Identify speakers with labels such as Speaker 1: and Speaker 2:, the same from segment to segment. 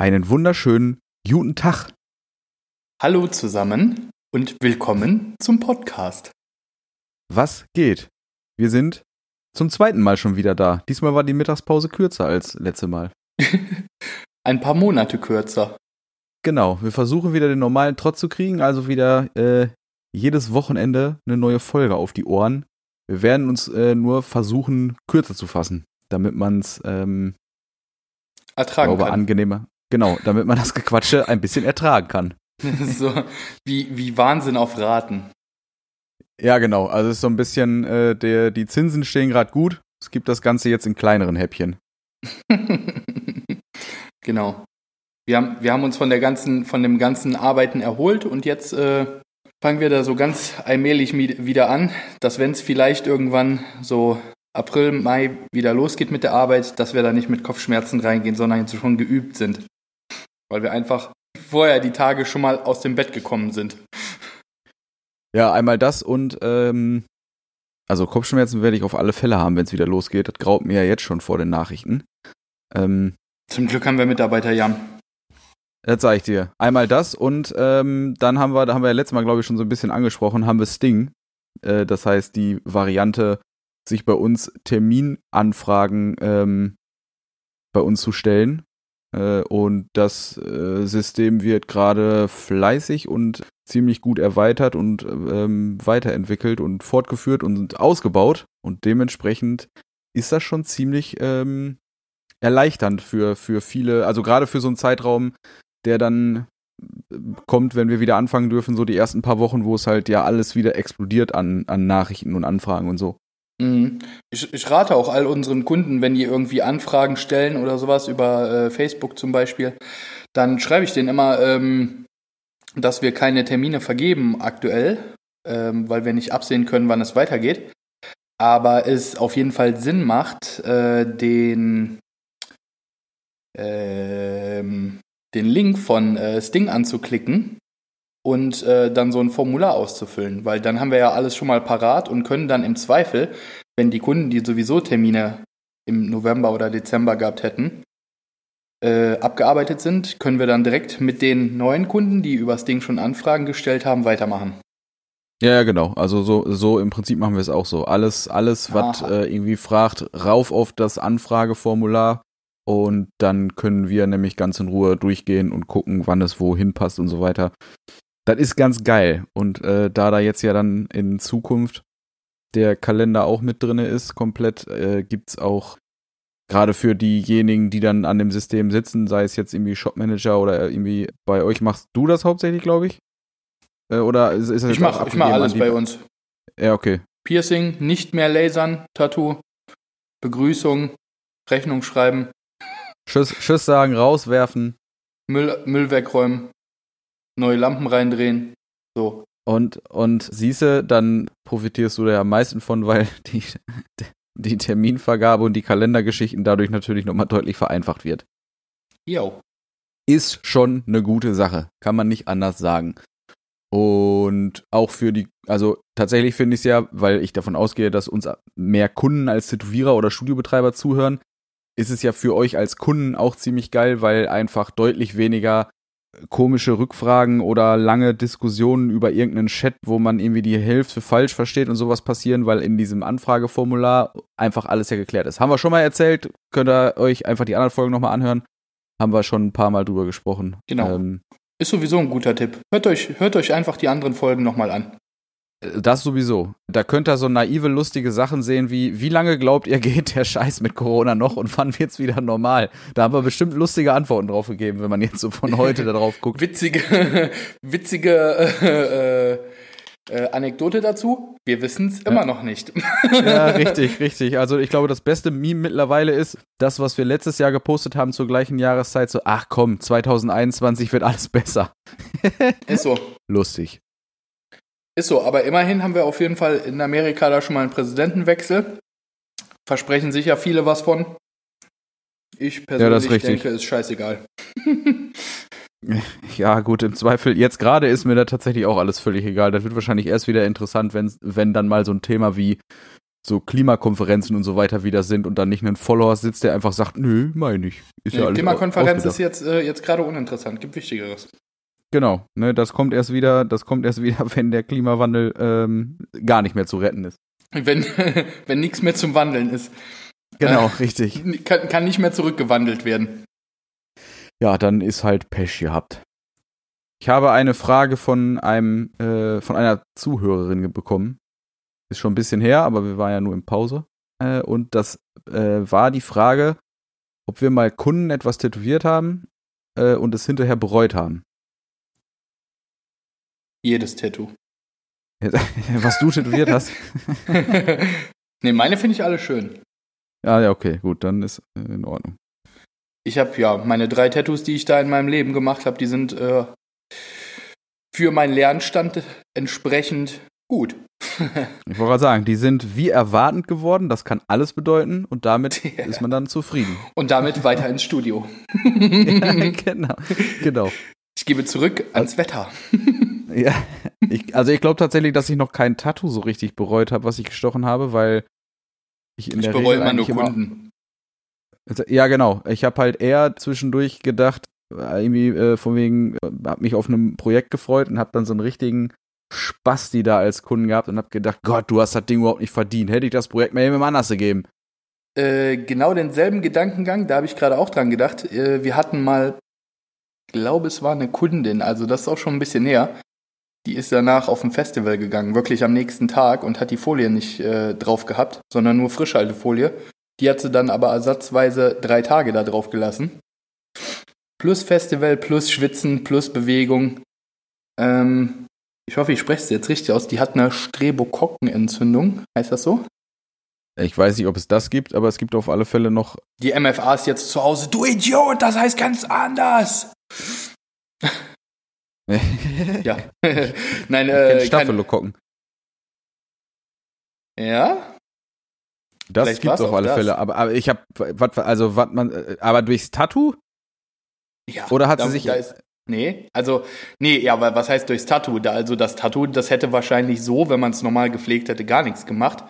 Speaker 1: Einen wunderschönen guten Tag.
Speaker 2: Hallo zusammen und willkommen zum Podcast.
Speaker 1: Was geht? Wir sind zum zweiten Mal schon wieder da. Diesmal war die Mittagspause kürzer als letzte Mal.
Speaker 2: Ein paar Monate kürzer.
Speaker 1: Genau, wir versuchen wieder den normalen Trott zu kriegen, also wieder äh, jedes Wochenende eine neue Folge auf die Ohren. Wir werden uns äh, nur versuchen, kürzer zu fassen, damit man es ähm,
Speaker 2: ertragen
Speaker 1: glaube, kann. angenehmer. Genau, damit man das Gequatsche ein bisschen ertragen kann.
Speaker 2: so wie, wie Wahnsinn auf Raten.
Speaker 1: Ja, genau. Also es ist so ein bisschen, äh, der, die Zinsen stehen gerade gut. Es gibt das Ganze jetzt in kleineren Häppchen.
Speaker 2: genau. Wir haben, wir haben uns von der ganzen, von dem ganzen Arbeiten erholt und jetzt äh, fangen wir da so ganz allmählich wieder an, dass wenn es vielleicht irgendwann so April, Mai wieder losgeht mit der Arbeit, dass wir da nicht mit Kopfschmerzen reingehen, sondern jetzt schon geübt sind. Weil wir einfach vorher die Tage schon mal aus dem Bett gekommen sind.
Speaker 1: Ja, einmal das und ähm, also Kopfschmerzen werde ich auf alle Fälle haben, wenn es wieder losgeht. Das graut mir ja jetzt schon vor den Nachrichten.
Speaker 2: Ähm, Zum Glück haben wir Mitarbeiter Jan.
Speaker 1: Das sage ich dir. Einmal das und ähm, dann haben wir, da haben wir ja letztes Mal, glaube ich, schon so ein bisschen angesprochen, haben wir Sting. Äh, das heißt, die Variante, sich bei uns Terminanfragen ähm, bei uns zu stellen. Äh, und das äh, System wird gerade fleißig und ziemlich gut erweitert und ähm, weiterentwickelt und fortgeführt und ausgebaut. Und dementsprechend ist das schon ziemlich ähm, erleichternd für, für viele, also gerade für so einen Zeitraum, der dann äh, kommt, wenn wir wieder anfangen dürfen, so die ersten paar Wochen, wo es halt ja alles wieder explodiert an, an Nachrichten und Anfragen und so.
Speaker 2: Mhm. Ich, ich rate auch all unseren Kunden, wenn die irgendwie Anfragen stellen oder sowas über äh, Facebook zum Beispiel, dann schreibe ich denen immer, ähm, dass wir keine Termine vergeben aktuell, ähm, weil wir nicht absehen können, wann es weitergeht. Aber es auf jeden Fall Sinn macht, äh, den, ähm, den Link von äh, Sting anzuklicken und äh, dann so ein Formular auszufüllen, weil dann haben wir ja alles schon mal parat und können dann im Zweifel, wenn die Kunden, die sowieso Termine im November oder Dezember gehabt hätten, äh, abgearbeitet sind, können wir dann direkt mit den neuen Kunden, die übers Ding schon Anfragen gestellt haben, weitermachen.
Speaker 1: Ja, ja, genau. Also so, so im Prinzip machen wir es auch so. Alles, alles, was äh, irgendwie fragt, rauf auf das Anfrageformular und dann können wir nämlich ganz in Ruhe durchgehen und gucken, wann es wohin passt und so weiter. Das ist ganz geil. Und äh, da da jetzt ja dann in Zukunft der Kalender auch mit drin ist, komplett, äh, gibt es auch gerade für diejenigen, die dann an dem System sitzen, sei es jetzt irgendwie Shopmanager oder irgendwie bei euch, machst du das hauptsächlich, glaube ich? Äh, oder ist, ist das
Speaker 2: ich mache mach alles bei uns.
Speaker 1: Ja, okay.
Speaker 2: Piercing, nicht mehr lasern, Tattoo, Begrüßung, Rechnung schreiben.
Speaker 1: Schuss, Schuss sagen, rauswerfen.
Speaker 2: Müll, Müll wegräumen, neue Lampen reindrehen. So.
Speaker 1: Und, und siehste, dann profitierst du da am meisten von, weil die, die Terminvergabe und die Kalendergeschichten dadurch natürlich nochmal deutlich vereinfacht wird.
Speaker 2: Jo.
Speaker 1: Ist schon eine gute Sache, kann man nicht anders sagen. Und auch für die, also tatsächlich finde ich es ja, weil ich davon ausgehe, dass uns mehr Kunden als Tätowierer oder Studiobetreiber zuhören, ist es ja für euch als Kunden auch ziemlich geil, weil einfach deutlich weniger komische Rückfragen oder lange Diskussionen über irgendeinen Chat, wo man irgendwie die Hälfte falsch versteht und sowas passieren, weil in diesem Anfrageformular einfach alles ja geklärt ist. Haben wir schon mal erzählt, könnt ihr euch einfach die anderen Folgen nochmal anhören. Haben wir schon ein paar Mal drüber gesprochen.
Speaker 2: Genau. Ähm, ist sowieso ein guter Tipp. Hört euch, hört euch einfach die anderen Folgen nochmal an.
Speaker 1: Das sowieso. Da könnt ihr so naive, lustige Sachen sehen wie, wie lange glaubt ihr geht der Scheiß mit Corona noch und wann wird's wieder normal? Da haben wir bestimmt lustige Antworten drauf gegeben, wenn man jetzt so von heute darauf guckt.
Speaker 2: Witzige, witzige äh, äh, äh, Anekdote dazu. Wir wissen's immer ja. noch nicht.
Speaker 1: ja, richtig, richtig. Also ich glaube, das beste Meme mittlerweile ist das, was wir letztes Jahr gepostet haben zur gleichen Jahreszeit. So, ach komm, 2021 wird alles besser.
Speaker 2: ist so.
Speaker 1: Lustig.
Speaker 2: Ist so, aber immerhin haben wir auf jeden Fall in Amerika da schon mal einen Präsidentenwechsel. Versprechen sich ja viele was von. Ich persönlich ja, denke, ist scheißegal.
Speaker 1: ja, gut, im Zweifel, jetzt gerade ist mir da tatsächlich auch alles völlig egal. Das wird wahrscheinlich erst wieder interessant, wenn, wenn dann mal so ein Thema wie so Klimakonferenzen und so weiter wieder sind und dann nicht ein Follower sitzt, der einfach sagt, nö, meine ich.
Speaker 2: Ist nee, ja Klimakonferenz ist jetzt, äh, jetzt gerade uninteressant, gibt Wichtigeres.
Speaker 1: Genau, ne, das kommt erst wieder, das kommt erst wieder, wenn der Klimawandel ähm, gar nicht mehr zu retten ist.
Speaker 2: Wenn, wenn nichts mehr zum Wandeln ist.
Speaker 1: Genau, äh, richtig.
Speaker 2: Kann, kann nicht mehr zurückgewandelt werden.
Speaker 1: Ja, dann ist halt Pech gehabt. Ich habe eine Frage von einem, äh, von einer Zuhörerin bekommen. Ist schon ein bisschen her, aber wir waren ja nur in Pause. Äh, und das äh, war die Frage, ob wir mal Kunden etwas tätowiert haben äh, und es hinterher bereut haben.
Speaker 2: Jedes Tattoo.
Speaker 1: Was du tätowiert hast?
Speaker 2: nee, meine finde ich alle schön.
Speaker 1: Ja, ja, okay, gut, dann ist äh, in Ordnung.
Speaker 2: Ich habe ja meine drei Tattoos, die ich da in meinem Leben gemacht habe, die sind äh, für meinen Lernstand entsprechend gut.
Speaker 1: ich wollte gerade sagen, die sind wie erwartend geworden, das kann alles bedeuten und damit ja. ist man dann zufrieden.
Speaker 2: Und damit weiter ins Studio.
Speaker 1: ja, genau, genau.
Speaker 2: Ich gebe zurück ans Wetter.
Speaker 1: Ja, ich, also ich glaube tatsächlich, dass ich noch kein Tattoo so richtig bereut habe, was ich gestochen habe, weil ich in ich der bereue Regel immer nur Kunden. Immer, ja, genau. Ich habe halt eher zwischendurch gedacht, irgendwie äh, von wegen, äh, hab mich auf einem Projekt gefreut und hab dann so einen richtigen Spasti da als Kunden gehabt und hab gedacht, Gott, du hast das Ding überhaupt nicht verdient. Hätte ich das Projekt mal jemandem anders gegeben.
Speaker 2: Äh, genau denselben Gedankengang, da habe ich gerade auch dran gedacht. Äh, wir hatten mal, glaube es war eine Kundin, also das ist auch schon ein bisschen näher. Die ist danach auf ein Festival gegangen, wirklich am nächsten Tag und hat die Folie nicht äh, drauf gehabt, sondern nur Frischhaltefolie. Die hat sie dann aber ersatzweise drei Tage da drauf gelassen plus Festival, plus Schwitzen, plus Bewegung. Ähm, ich hoffe, ich spreche es jetzt richtig aus. Die hat eine Strepokokkenentzündung. Heißt das so?
Speaker 1: Ich weiß nicht, ob es das gibt, aber es gibt auf alle Fälle noch.
Speaker 2: Die MFA ist jetzt zu Hause. Du Idiot, das heißt ganz anders. ja. Nein,
Speaker 1: äh. Staphylokokken.
Speaker 2: Ja?
Speaker 1: Das Vielleicht gibt's auf alle das. Fälle, aber, aber ich habe, also was man, äh, aber durchs Tattoo
Speaker 2: ja,
Speaker 1: Oder hat da, sie sich.
Speaker 2: Ist, nee, also, nee, ja, aber was heißt durchs Tattoo? Da, also das Tattoo, das hätte wahrscheinlich so, wenn man es normal gepflegt hätte, gar nichts gemacht.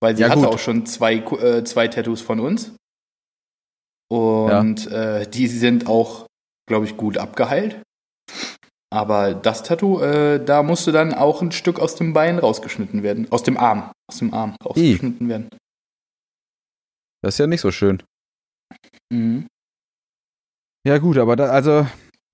Speaker 2: Weil sie ja, hatte gut. auch schon zwei, äh, zwei Tattoos von uns. Und ja. äh, die sind auch, glaube ich, gut abgeheilt. Aber das Tattoo, äh, da musste dann auch ein Stück aus dem Bein rausgeschnitten werden. Aus dem Arm. Aus dem Arm rausgeschnitten I. werden.
Speaker 1: Das ist ja nicht so schön. Mhm. Ja, gut, aber da, also,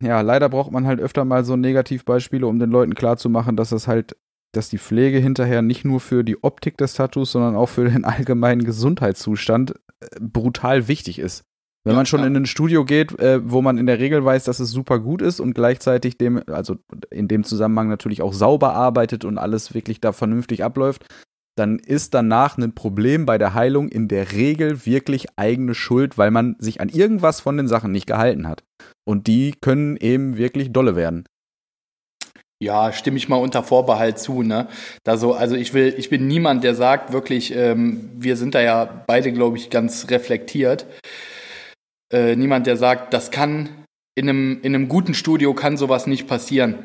Speaker 1: ja, leider braucht man halt öfter mal so Negativbeispiele, um den Leuten klarzumachen, dass das halt, dass die Pflege hinterher nicht nur für die Optik des Tattoos, sondern auch für den allgemeinen Gesundheitszustand äh, brutal wichtig ist. Wenn ja, man schon ja. in ein Studio geht, äh, wo man in der Regel weiß, dass es super gut ist und gleichzeitig dem, also in dem Zusammenhang natürlich auch sauber arbeitet und alles wirklich da vernünftig abläuft, dann ist danach ein Problem bei der Heilung in der Regel wirklich eigene Schuld, weil man sich an irgendwas von den Sachen nicht gehalten hat. Und die können eben wirklich dolle werden.
Speaker 2: Ja, stimme ich mal unter Vorbehalt zu, ne? Da so, also ich will, ich bin niemand, der sagt wirklich, ähm, wir sind da ja beide, glaube ich, ganz reflektiert. Äh, niemand, der sagt, das kann in einem, in einem guten Studio kann sowas nicht passieren.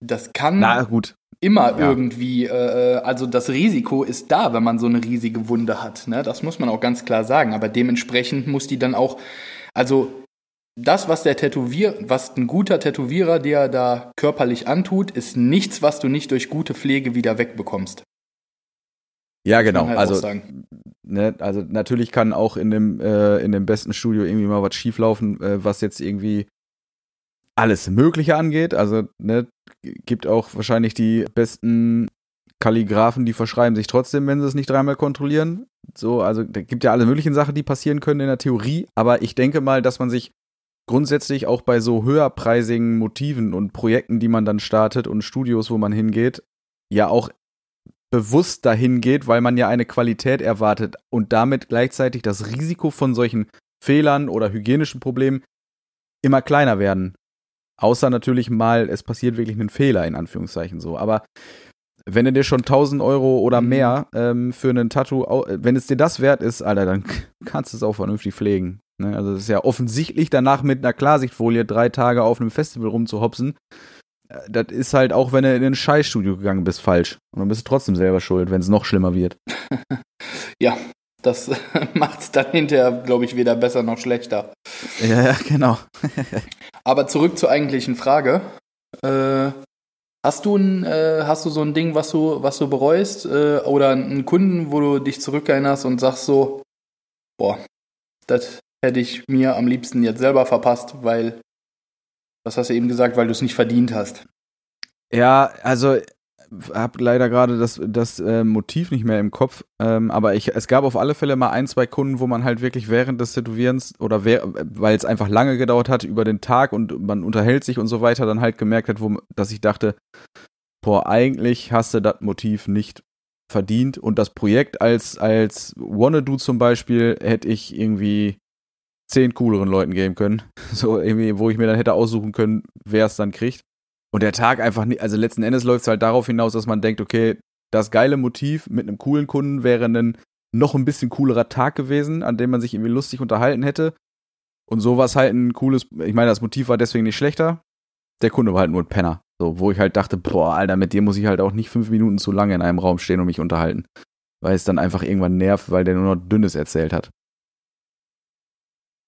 Speaker 2: Das kann
Speaker 1: Na, gut
Speaker 2: immer ja. irgendwie, äh, also das Risiko ist da, wenn man so eine riesige Wunde hat. Ne? Das muss man auch ganz klar sagen. Aber dementsprechend muss die dann auch, also das, was der Tätowier, was ein guter Tätowierer dir da körperlich antut, ist nichts, was du nicht durch gute Pflege wieder wegbekommst.
Speaker 1: Ja, genau. Halt also, ne, also natürlich kann auch in dem, äh, in dem besten Studio irgendwie mal was schieflaufen, äh, was jetzt irgendwie alles Mögliche angeht. Also, ne, gibt auch wahrscheinlich die besten Kalligraphen, die verschreiben sich trotzdem, wenn sie es nicht dreimal kontrollieren. So, also da gibt ja alle möglichen Sachen, die passieren können in der Theorie, aber ich denke mal, dass man sich grundsätzlich auch bei so höherpreisigen Motiven und Projekten, die man dann startet und Studios, wo man hingeht, ja auch bewusst dahin geht, weil man ja eine Qualität erwartet und damit gleichzeitig das Risiko von solchen Fehlern oder hygienischen Problemen immer kleiner werden. Außer natürlich mal, es passiert wirklich ein Fehler, in Anführungszeichen so. Aber wenn du dir schon 1000 Euro oder mhm. mehr ähm, für ein Tattoo, wenn es dir das wert ist, Alter, dann kannst du es auch vernünftig pflegen. Ne? Also es ist ja offensichtlich danach mit einer Klarsichtfolie drei Tage auf einem Festival rumzuhopsen, das ist halt auch, wenn du in ein Scheißstudio gegangen bist, falsch. Und dann bist du trotzdem selber schuld, wenn es noch schlimmer wird.
Speaker 2: ja, das macht es dann hinterher, glaube ich, weder besser noch schlechter.
Speaker 1: Ja, ja genau.
Speaker 2: Aber zurück zur eigentlichen Frage. Äh, hast du ein, äh, hast du so ein Ding, was du, was du bereust? Äh, oder einen Kunden, wo du dich zurückerinnerst und sagst so, boah, das hätte ich mir am liebsten jetzt selber verpasst, weil, was hast du eben gesagt, weil du es nicht verdient hast.
Speaker 1: Ja, also habe leider gerade das, das äh, Motiv nicht mehr im Kopf, ähm, aber ich, es gab auf alle Fälle mal ein, zwei Kunden, wo man halt wirklich während des Tätowierens oder weil es einfach lange gedauert hat über den Tag und man unterhält sich und so weiter, dann halt gemerkt hat, wo, dass ich dachte, boah, eigentlich hast du das Motiv nicht verdient und das Projekt als, als Wanna-Do zum Beispiel hätte ich irgendwie zehn cooleren Leuten geben können. So irgendwie, wo ich mir dann hätte aussuchen können, wer es dann kriegt. Und der Tag einfach nicht, also letzten Endes läuft es halt darauf hinaus, dass man denkt, okay, das geile Motiv mit einem coolen Kunden wäre ein noch ein bisschen coolerer Tag gewesen, an dem man sich irgendwie lustig unterhalten hätte. Und so war es halt ein cooles, ich meine, das Motiv war deswegen nicht schlechter. Der Kunde war halt nur ein Penner. So, wo ich halt dachte, boah, Alter, mit dir muss ich halt auch nicht fünf Minuten zu lange in einem Raum stehen und mich unterhalten. Weil es dann einfach irgendwann nervt, weil der nur noch Dünnes erzählt hat.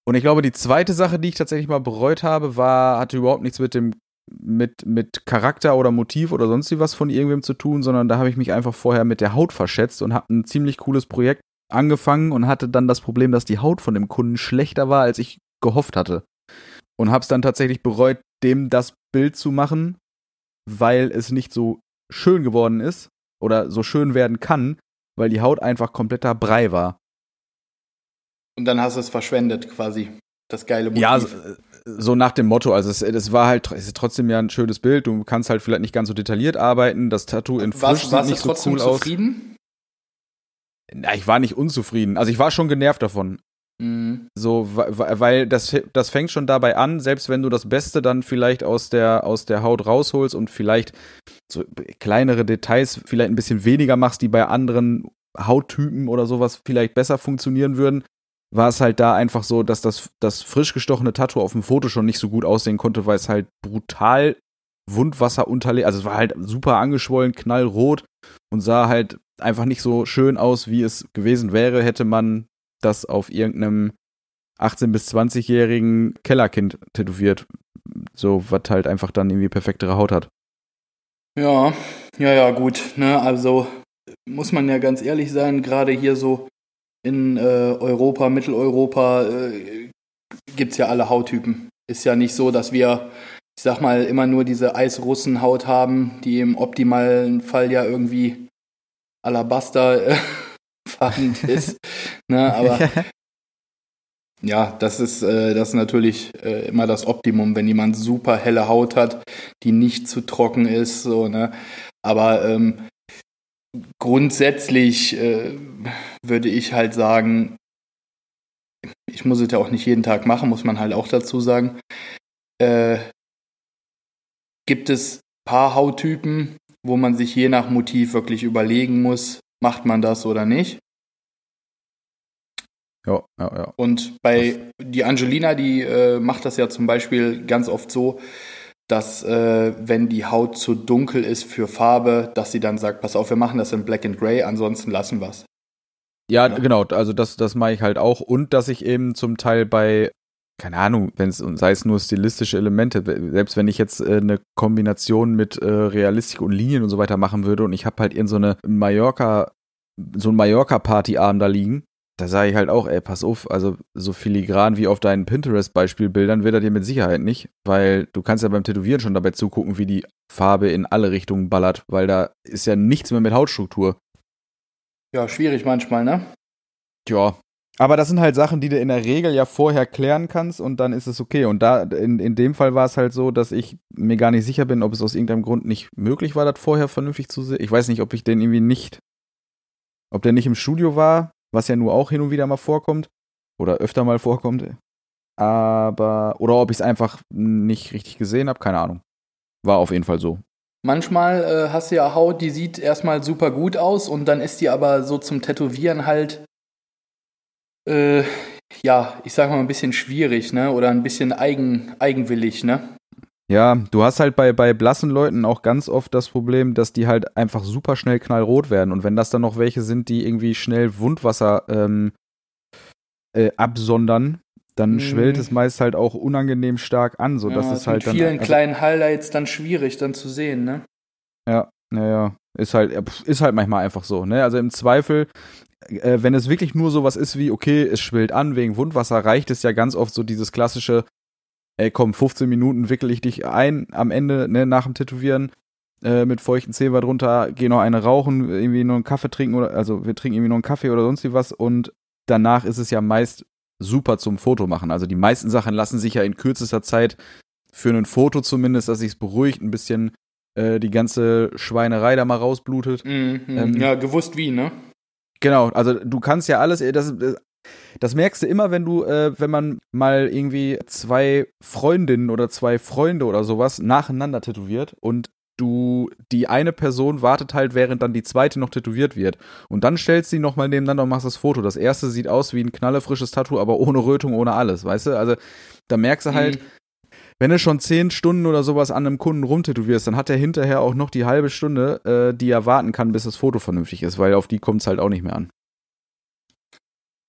Speaker 1: Und ich glaube, die zweite Sache, die ich tatsächlich mal bereut habe, war, hatte überhaupt nichts mit dem mit, mit Charakter oder Motiv oder sonst was von irgendwem zu tun, sondern da habe ich mich einfach vorher mit der Haut verschätzt und habe ein ziemlich cooles Projekt angefangen und hatte dann das Problem, dass die Haut von dem Kunden schlechter war, als ich gehofft hatte. Und habe es dann tatsächlich bereut, dem das Bild zu machen, weil es nicht so schön geworden ist oder so schön werden kann, weil die Haut einfach kompletter Brei war.
Speaker 2: Und dann hast du es verschwendet quasi, das geile
Speaker 1: Motiv. Ja, so nach dem Motto, also es, es war halt es ist trotzdem ja ein schönes Bild, du kannst halt vielleicht nicht ganz so detailliert arbeiten, das Tattoo in frisch
Speaker 2: warst, warst
Speaker 1: sieht nicht so cool
Speaker 2: zufrieden?
Speaker 1: aus. Na, ich war nicht unzufrieden, also ich war schon genervt davon. Mhm. So, weil das, das fängt schon dabei an, selbst wenn du das Beste dann vielleicht aus der, aus der Haut rausholst und vielleicht so kleinere Details vielleicht ein bisschen weniger machst, die bei anderen Hauttypen oder sowas vielleicht besser funktionieren würden, war es halt da einfach so, dass das, das frisch gestochene Tattoo auf dem Foto schon nicht so gut aussehen konnte, weil es halt brutal Wundwasser unterlegt, also es war halt super angeschwollen, knallrot und sah halt einfach nicht so schön aus, wie es gewesen wäre, hätte man das auf irgendeinem 18- bis 20-jährigen Kellerkind tätowiert. So, was halt einfach dann irgendwie perfektere Haut hat.
Speaker 2: Ja, ja, ja, gut. Ne? Also muss man ja ganz ehrlich sein, gerade hier so in äh, Europa, Mitteleuropa äh, gibt es ja alle Hauttypen. Ist ja nicht so, dass wir, ich sag mal, immer nur diese Eisrussenhaut haben, die im optimalen Fall ja irgendwie Alabaster äh, ist. ne, aber ja, das ist, äh, das ist natürlich äh, immer das Optimum, wenn jemand super helle Haut hat, die nicht zu trocken ist. So, ne? Aber ähm, grundsätzlich äh, würde ich halt sagen, ich muss es ja auch nicht jeden Tag machen, muss man halt auch dazu sagen. Äh, gibt es paar Hauttypen, wo man sich je nach Motiv wirklich überlegen muss, macht man das oder nicht?
Speaker 1: Ja, ja, ja.
Speaker 2: Und bei die Angelina, die äh, macht das ja zum Beispiel ganz oft so, dass äh, wenn die Haut zu dunkel ist für Farbe, dass sie dann sagt, pass auf, wir machen das in Black and Gray, ansonsten lassen wir es.
Speaker 1: Ja, ja, genau, also das, das mache ich halt auch. Und dass ich eben zum Teil bei, keine Ahnung, wenn es, sei es nur stilistische Elemente, selbst wenn ich jetzt äh, eine Kombination mit äh, Realistik und Linien und so weiter machen würde und ich habe halt in so eine Mallorca, so ein Mallorca-Partyabend da liegen, da sage ich halt auch, ey, pass auf, also so filigran wie auf deinen Pinterest-Beispielbildern wird er dir mit Sicherheit nicht, weil du kannst ja beim Tätowieren schon dabei zugucken, wie die Farbe in alle Richtungen ballert, weil da ist ja nichts mehr mit Hautstruktur.
Speaker 2: Ja, schwierig manchmal, ne?
Speaker 1: Ja. Aber das sind halt Sachen, die du in der Regel ja vorher klären kannst und dann ist es okay. Und da, in, in dem Fall war es halt so, dass ich mir gar nicht sicher bin, ob es aus irgendeinem Grund nicht möglich war, das vorher vernünftig zu sehen. Ich weiß nicht, ob ich den irgendwie nicht, ob der nicht im Studio war, was ja nur auch hin und wieder mal vorkommt oder öfter mal vorkommt. Aber, oder ob ich es einfach nicht richtig gesehen habe, keine Ahnung. War auf jeden Fall so.
Speaker 2: Manchmal äh, hast du ja Haut, die sieht erstmal super gut aus und dann ist die aber so zum Tätowieren halt, äh, ja, ich sag mal ein bisschen schwierig, ne? Oder ein bisschen eigen, eigenwillig, ne?
Speaker 1: Ja, du hast halt bei, bei blassen Leuten auch ganz oft das Problem, dass die halt einfach super schnell knallrot werden. Und wenn das dann noch welche sind, die irgendwie schnell Wundwasser ähm, äh, absondern, dann mhm. schwellt es meist halt auch unangenehm stark an, so dass
Speaker 2: ja,
Speaker 1: es halt
Speaker 2: mit
Speaker 1: dann.
Speaker 2: vielen also, kleinen Highlights dann schwierig dann zu sehen, ne?
Speaker 1: Ja, naja, ist halt, ist halt manchmal einfach so, ne? Also im Zweifel, äh, wenn es wirklich nur sowas ist wie, okay, es schwillt an wegen Wundwasser, reicht es ja ganz oft so dieses klassische, ey komm, 15 Minuten wickel ich dich ein am Ende, ne, nach dem Tätowieren, äh, mit feuchten Zähnen drunter, geh noch eine rauchen, irgendwie nur einen Kaffee trinken oder, also wir trinken irgendwie noch einen Kaffee oder sonst wie was und danach ist es ja meist super zum Foto machen. Also die meisten Sachen lassen sich ja in kürzester Zeit für ein Foto zumindest, dass sich's beruhigt, ein bisschen äh, die ganze Schweinerei da mal rausblutet.
Speaker 2: Mhm, ähm, ja, gewusst wie, ne?
Speaker 1: Genau, also du kannst ja alles, äh, das, das merkst du immer, wenn du, äh, wenn man mal irgendwie zwei Freundinnen oder zwei Freunde oder sowas nacheinander tätowiert und du, die eine Person wartet halt, während dann die zweite noch tätowiert wird. Und dann stellst du die nochmal nebeneinander und machst das Foto. Das erste sieht aus wie ein knallefrisches Tattoo, aber ohne Rötung, ohne alles, weißt du? Also, da merkst du halt, mhm. wenn du schon zehn Stunden oder sowas an einem Kunden rumtätowierst, dann hat er hinterher auch noch die halbe Stunde, äh, die er warten kann, bis das Foto vernünftig ist, weil auf die kommt es halt auch nicht mehr an.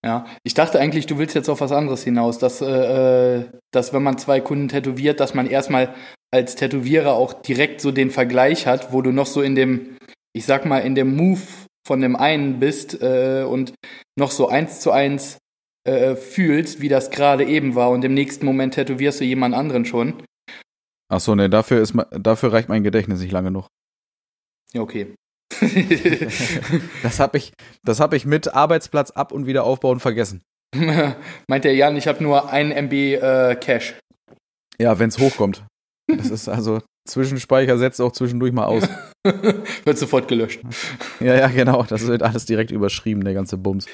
Speaker 2: Ja, ich dachte eigentlich, du willst jetzt auf was anderes hinaus, dass, äh, äh, dass wenn man zwei Kunden tätowiert, dass man erstmal als Tätowierer auch direkt so den Vergleich hat, wo du noch so in dem, ich sag mal, in dem Move von dem einen bist äh, und noch so eins zu eins äh, fühlst, wie das gerade eben war und im nächsten Moment tätowierst du jemand anderen schon.
Speaker 1: Ach so, ne, dafür ist dafür reicht mein Gedächtnis nicht lange noch.
Speaker 2: Ja, okay.
Speaker 1: das habe ich, das hab ich mit Arbeitsplatz ab und wieder aufbauen vergessen.
Speaker 2: Meint der Jan, ich habe nur ein MB äh, Cache.
Speaker 1: Ja, wenn es hochkommt. Das ist also Zwischenspeicher setzt auch zwischendurch mal aus.
Speaker 2: wird sofort gelöscht.
Speaker 1: Ja, ja, genau. Das wird alles direkt überschrieben, der ganze Bums.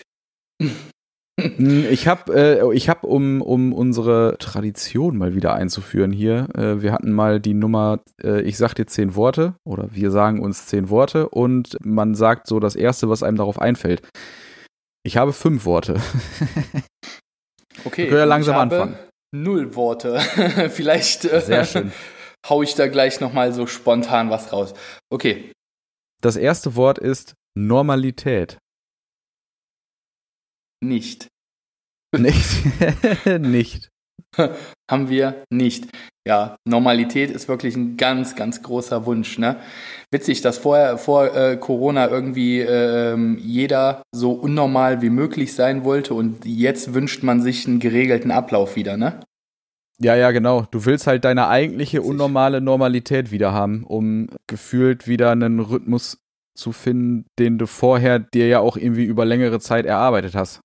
Speaker 1: Hm, ich habe, äh, ich hab, um, um unsere Tradition mal wieder einzuführen hier, äh, wir hatten mal die Nummer, äh, ich sag dir zehn Worte oder wir sagen uns zehn Worte und man sagt so das Erste, was einem darauf einfällt. Ich habe fünf Worte.
Speaker 2: Okay.
Speaker 1: Wir können ja langsam anfangen.
Speaker 2: Null Worte. Vielleicht äh,
Speaker 1: Sehr schön.
Speaker 2: hau ich da gleich nochmal so spontan was raus. Okay.
Speaker 1: Das erste Wort ist Normalität.
Speaker 2: Nicht.
Speaker 1: Nicht. nicht.
Speaker 2: Haben wir nicht. Ja, Normalität ist wirklich ein ganz, ganz großer Wunsch. Ne? Witzig, dass vorher vor äh, Corona irgendwie äh, jeder so unnormal wie möglich sein wollte und jetzt wünscht man sich einen geregelten Ablauf wieder, ne?
Speaker 1: Ja, ja, genau. Du willst halt deine eigentliche unnormale Normalität wieder haben, um gefühlt wieder einen Rhythmus zu finden, den du vorher dir ja auch irgendwie über längere Zeit erarbeitet hast.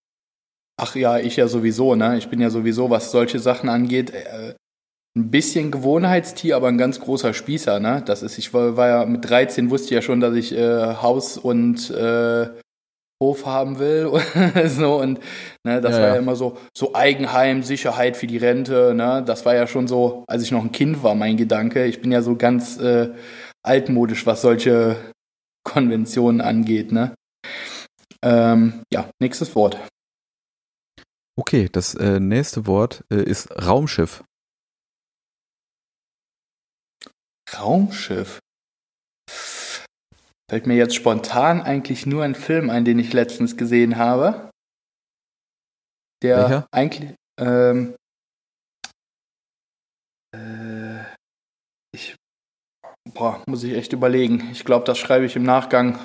Speaker 2: Ach ja, ich ja sowieso, ne? Ich bin ja sowieso, was solche Sachen angeht, äh, ein bisschen Gewohnheitstier, aber ein ganz großer Spießer, ne? Das ist, ich war, war ja mit 13 wusste ich ja schon, dass ich äh, Haus und äh, Hof haben will so und ne, das ja, war ja, ja immer so so Eigenheim, Sicherheit für die Rente, ne? Das war ja schon so, als ich noch ein Kind war, mein Gedanke. Ich bin ja so ganz äh, altmodisch, was solche Konventionen angeht, ne? Ähm, ja, nächstes Wort.
Speaker 1: Okay, das äh, nächste Wort äh, ist Raumschiff.
Speaker 2: Raumschiff? Fällt mir jetzt spontan eigentlich nur ein Film ein, den ich letztens gesehen habe. Der Welcher? eigentlich. Ähm, äh, ich. Boah, muss ich echt überlegen. Ich glaube, das schreibe ich im Nachgang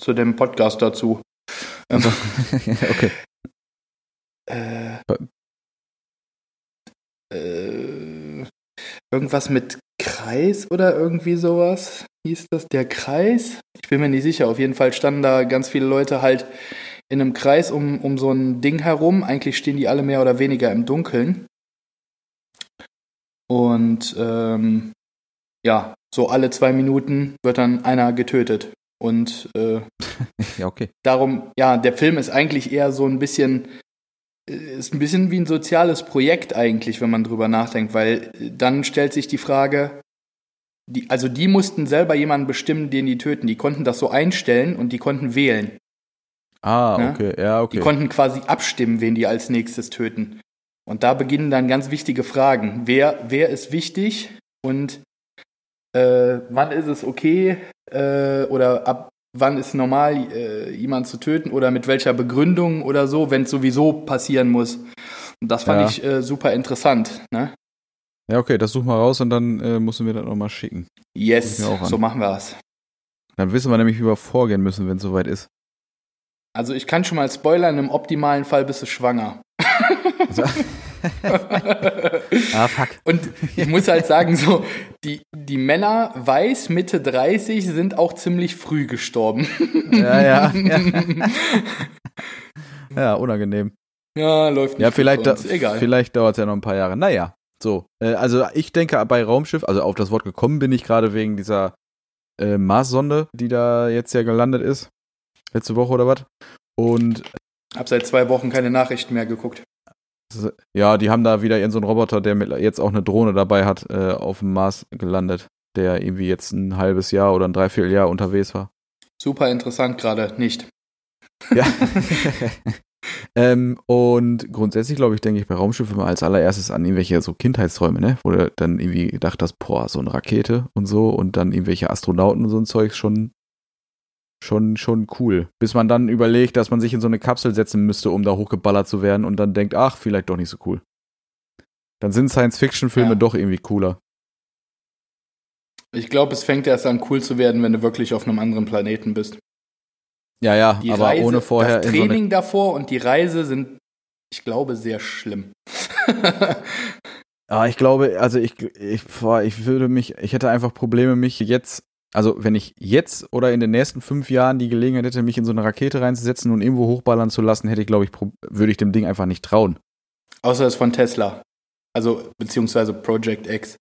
Speaker 2: zu dem Podcast dazu.
Speaker 1: okay.
Speaker 2: Äh, äh, irgendwas mit Kreis oder irgendwie sowas hieß das. Der Kreis? Ich bin mir nicht sicher. Auf jeden Fall standen da ganz viele Leute halt in einem Kreis um, um so ein Ding herum. Eigentlich stehen die alle mehr oder weniger im Dunkeln. Und ähm, ja, so alle zwei Minuten wird dann einer getötet. Und äh,
Speaker 1: ja, okay.
Speaker 2: darum, ja, der Film ist eigentlich eher so ein bisschen ist ein bisschen wie ein soziales Projekt eigentlich, wenn man drüber nachdenkt, weil dann stellt sich die Frage, die, also die mussten selber jemanden bestimmen, den die töten. Die konnten das so einstellen und die konnten wählen.
Speaker 1: Ah, ne? okay, ja, okay.
Speaker 2: Die konnten quasi abstimmen, wen die als nächstes töten. Und da beginnen dann ganz wichtige Fragen. Wer, wer ist wichtig und äh, wann ist es okay äh, oder ab wann ist normal, äh, jemanden zu töten oder mit welcher Begründung oder so, wenn es sowieso passieren muss. Und das fand
Speaker 1: Ja.
Speaker 2: ich äh, super interessant. Ne?
Speaker 1: Ja, okay, das suchen wir raus und dann äh, musst du mir das nochmal schicken.
Speaker 2: Yes, so machen wir es.
Speaker 1: Dann wissen wir nämlich, wie wir vorgehen müssen, wenn es soweit ist.
Speaker 2: Also ich kann schon mal spoilern, im optimalen Fall bist du schwanger.
Speaker 1: Also, ah, fuck.
Speaker 2: Und ich muss halt sagen, so, die, die Männer weiß Mitte 30 sind auch ziemlich früh gestorben.
Speaker 1: Ja, ja. Ja, ja unangenehm.
Speaker 2: Ja, läuft nicht
Speaker 1: Ja, vielleicht, da, vielleicht dauert es ja noch ein paar Jahre. Naja, so. Äh, also ich denke bei Raumschiff, also auf das Wort gekommen bin ich gerade wegen dieser äh, Marssonde, die da jetzt ja gelandet ist. Letzte Woche oder was. Und
Speaker 2: Hab seit zwei Wochen keine Nachrichten mehr geguckt.
Speaker 1: Ja, die haben da wieder ihren so einen Roboter, der jetzt auch eine Drohne dabei hat, äh, auf dem Mars gelandet, der irgendwie jetzt ein halbes Jahr oder ein Dreivierteljahr unterwegs war.
Speaker 2: Super interessant gerade, nicht.
Speaker 1: Ja. ähm, und grundsätzlich, glaube ich, denke ich bei Raumschiffen immer als allererstes an irgendwelche so Kindheitsträume, ne? Wo du dann irgendwie gedacht hast, boah, so eine Rakete und so und dann irgendwelche Astronauten und so ein Zeug schon, schon, schon cool. Bis man dann überlegt, dass man sich in so eine Kapsel setzen müsste, um da hochgeballert zu werden und dann denkt, ach, vielleicht doch nicht so cool. Dann sind Science-Fiction-Filme
Speaker 2: Ja.
Speaker 1: doch irgendwie cooler.
Speaker 2: Ich glaube, es fängt erst an, cool zu werden, wenn du wirklich auf einem anderen Planeten bist.
Speaker 1: Ja, ja,
Speaker 2: Die
Speaker 1: aber
Speaker 2: Reise,
Speaker 1: ohne vorher
Speaker 2: das
Speaker 1: in so
Speaker 2: Training davor und die Reise sind, ich glaube, sehr schlimm.
Speaker 1: Ah, ich glaube, also ich, ich, ich würde mich, ich hätte einfach Probleme, mich jetzt, also wenn ich jetzt oder in den nächsten fünf Jahren die Gelegenheit hätte, mich in so eine Rakete reinzusetzen und irgendwo hochballern zu lassen, hätte ich, glaube ich, würde ich dem Ding einfach nicht trauen.
Speaker 2: Außer es von Tesla. Also, beziehungsweise Project X.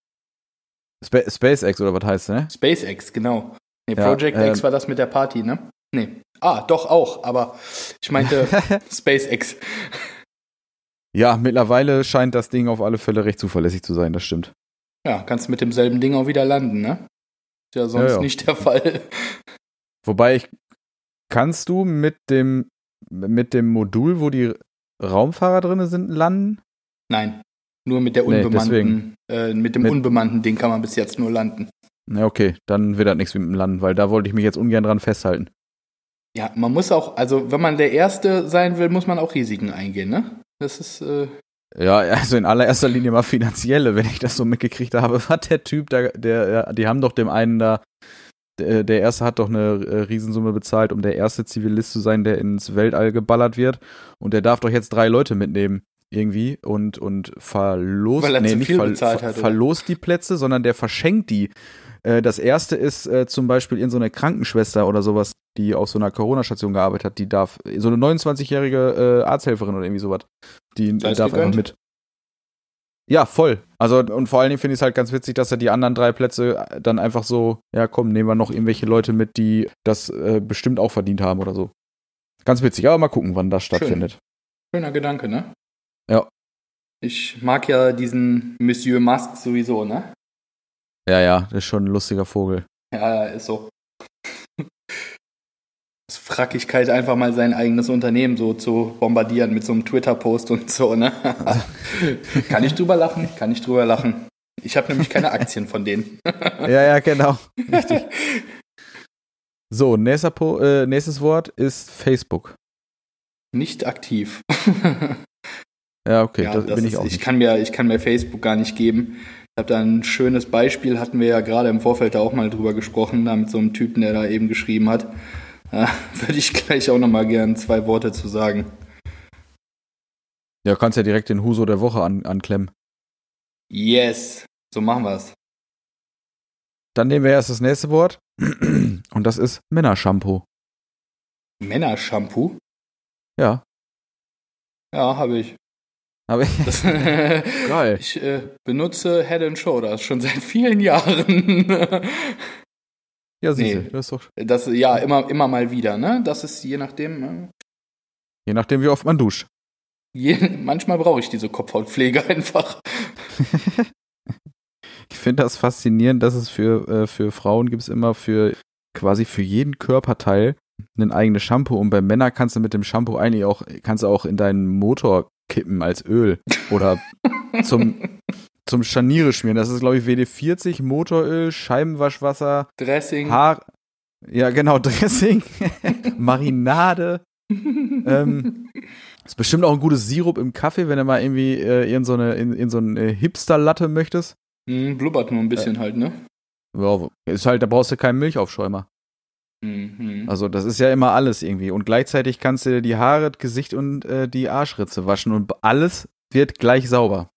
Speaker 1: Spa SpaceX oder was heißt, ne?
Speaker 2: SpaceX, genau. Nee,
Speaker 1: Ja,
Speaker 2: Project
Speaker 1: ähm,
Speaker 2: X war das mit der Party, ne? Nee. Ah, doch auch, aber ich meinte SpaceX.
Speaker 1: ja, mittlerweile scheint das Ding auf alle Fälle recht zuverlässig zu sein, das stimmt.
Speaker 2: Ja, kannst mit demselben Ding auch wieder landen, ne? Ist ja sonst
Speaker 1: Ja, ja.
Speaker 2: nicht der Fall.
Speaker 1: Wobei ich, kannst du mit dem, mit dem Modul, wo die Raumfahrer drin sind, landen?
Speaker 2: Nein. Nur mit der
Speaker 1: Nee,
Speaker 2: unbemannten, äh, mit dem
Speaker 1: Mit-
Speaker 2: unbemannten Ding kann man bis jetzt nur landen.
Speaker 1: Na okay, dann wird das nichts mit dem Landen, weil da wollte ich mich jetzt ungern dran festhalten.
Speaker 2: Ja, man muss auch, also wenn man der Erste sein will, muss man auch Risiken eingehen, ne? Das ist, äh,
Speaker 1: Ja, also in allererster Linie mal finanzielle, wenn ich das so mitgekriegt habe. Hat der Typ da, der, die haben doch dem einen da, der, der erste hat doch eine äh, Riesensumme bezahlt, um der erste Zivilist zu sein, der ins Weltall geballert wird. Und der darf doch jetzt drei Leute mitnehmen. Irgendwie und, und verlost,
Speaker 2: Weil er
Speaker 1: nee, nicht ver,
Speaker 2: bezahlt
Speaker 1: ver, verlost die Plätze, sondern der verschenkt die. Äh, Das erste ist äh, zum Beispiel in so eine Krankenschwester oder sowas, die auf so einer Corona-Station gearbeitet hat, die darf, so eine 29-jährige äh, Arzthelferin oder irgendwie sowas, die
Speaker 2: es
Speaker 1: darf einfach mit. Ja, voll. Also, und vor allen Dingen finde ich es halt ganz witzig, dass er die anderen drei Plätze dann einfach so, ja komm, nehmen wir noch irgendwelche Leute mit, die das äh, bestimmt auch verdient haben oder so. Ganz witzig, aber mal gucken, wann das stattfindet.
Speaker 2: schöner Gedanke, ne?
Speaker 1: Ja.
Speaker 2: Ich mag ja diesen Monsieur Musk sowieso, ne?
Speaker 1: Ja, ja, das ist schon ein lustiger Vogel.
Speaker 2: Ja, ist so. Das Frackigkeit, einfach mal sein eigenes Unternehmen so zu bombardieren mit so einem Twitter-Post und so, ne? kann ich drüber lachen? Kann ich drüber lachen? Ich habe nämlich keine Aktien von denen.
Speaker 1: ja, ja, genau. Richtig. So, nächster po äh, nächstes Wort ist Facebook.
Speaker 2: Nicht aktiv.
Speaker 1: Ja, okay,
Speaker 2: ja,
Speaker 1: das,
Speaker 2: das
Speaker 1: bin
Speaker 2: ist,
Speaker 1: ich auch
Speaker 2: ich
Speaker 1: nicht.
Speaker 2: kann mir, ich kann mir Facebook gar nicht geben. Ich habe da ein schönes Beispiel, hatten wir ja gerade im Vorfeld da auch mal drüber gesprochen, da mit so einem Typen, der da eben geschrieben hat. Ja, Würde ich gleich auch noch mal gern zwei Worte zu sagen.
Speaker 1: Ja, kannst ja direkt den Huso der Woche an anklemmen.
Speaker 2: Yes, so machen wir's.
Speaker 1: Dann nehmen wir erst das nächste Wort. Und das ist Männershampoo.
Speaker 2: Männershampoo?
Speaker 1: Ja,
Speaker 2: Ja, habe ich.
Speaker 1: Aber.
Speaker 2: Das
Speaker 1: Geil.
Speaker 2: Ich äh, benutze Head and Shoulders schon seit vielen Jahren.
Speaker 1: Ja, siehste,
Speaker 2: Nee.
Speaker 1: das ist doch.
Speaker 2: Das ja immer immer mal wieder, ne? Das ist je nachdem. äh,
Speaker 1: Je nachdem, wie oft man duscht.
Speaker 2: Je, manchmal brauche ich diese Kopfhautpflege einfach.
Speaker 1: Ich finde das faszinierend, dass es für, äh, für Frauen gibt es immer für quasi für jeden Körperteil ein eigenes Shampoo und bei Männern kannst du mit dem Shampoo eigentlich auch, kannst du auch in deinen Motor kippen als Öl oder zum, zum Scharniere schmieren. Das ist, glaube ich, WD-40, Motoröl, Scheibenwaschwasser,
Speaker 2: Dressing.
Speaker 1: Haar. Ja, genau, Dressing, Marinade. ähm, ist bestimmt auch ein gutes Sirup im Kaffee, wenn du mal irgendwie äh, in so eine, in, in so eine Hipster-Latte möchtest.
Speaker 2: Mhm, blubbert nur ein bisschen halt, ne?
Speaker 1: Ja, ist halt, da brauchst du keinen Milchaufschäumer.
Speaker 2: Mhm.
Speaker 1: Also das ist ja immer alles irgendwie. Und gleichzeitig kannst du dir die Haare, Gesicht und äh, die Arschritze waschen und alles wird gleich sauber.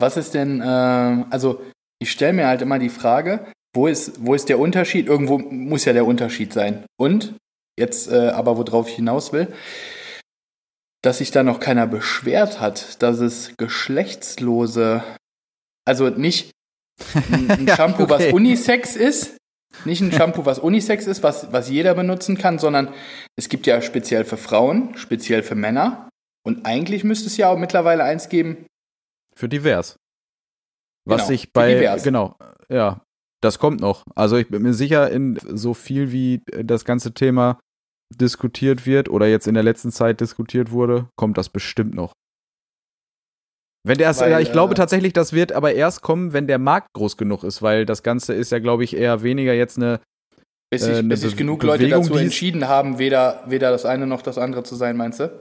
Speaker 2: Was ist denn, äh, also ich stelle mir halt immer die Frage, wo ist, wo ist der Unterschied? Irgendwo muss ja der Unterschied sein. Und, jetzt äh, aber worauf ich hinaus will, dass sich da noch keiner beschwert hat, dass es geschlechtslose, also nicht ein, ein
Speaker 1: Ja,
Speaker 2: Shampoo,
Speaker 1: okay.
Speaker 2: was Unisex ist, nicht ein Shampoo, was Unisex ist, was, was jeder benutzen kann, sondern es gibt ja speziell für Frauen, speziell für Männer. Und eigentlich müsste es ja auch mittlerweile eins geben,
Speaker 1: Für divers. Was
Speaker 2: Genau,
Speaker 1: sich
Speaker 2: für
Speaker 1: bei,
Speaker 2: divers.
Speaker 1: genau, ja, das kommt noch. Also ich bin mir sicher, in so viel wie das ganze Thema diskutiert wird oder jetzt in der letzten Zeit diskutiert wurde, kommt das bestimmt noch. Wenn der,
Speaker 2: Weil,
Speaker 1: ja, ich glaube
Speaker 2: äh,
Speaker 1: tatsächlich, das wird aber erst kommen, wenn der Markt groß genug ist, weil das Ganze ist ja, glaube ich, eher weniger jetzt eine,
Speaker 2: Bis
Speaker 1: Äh,
Speaker 2: sich,
Speaker 1: eine
Speaker 2: bis sich genug Leute
Speaker 1: Bewegung,
Speaker 2: dazu entschieden haben, weder, weder das eine noch das andere zu sein, meinst du?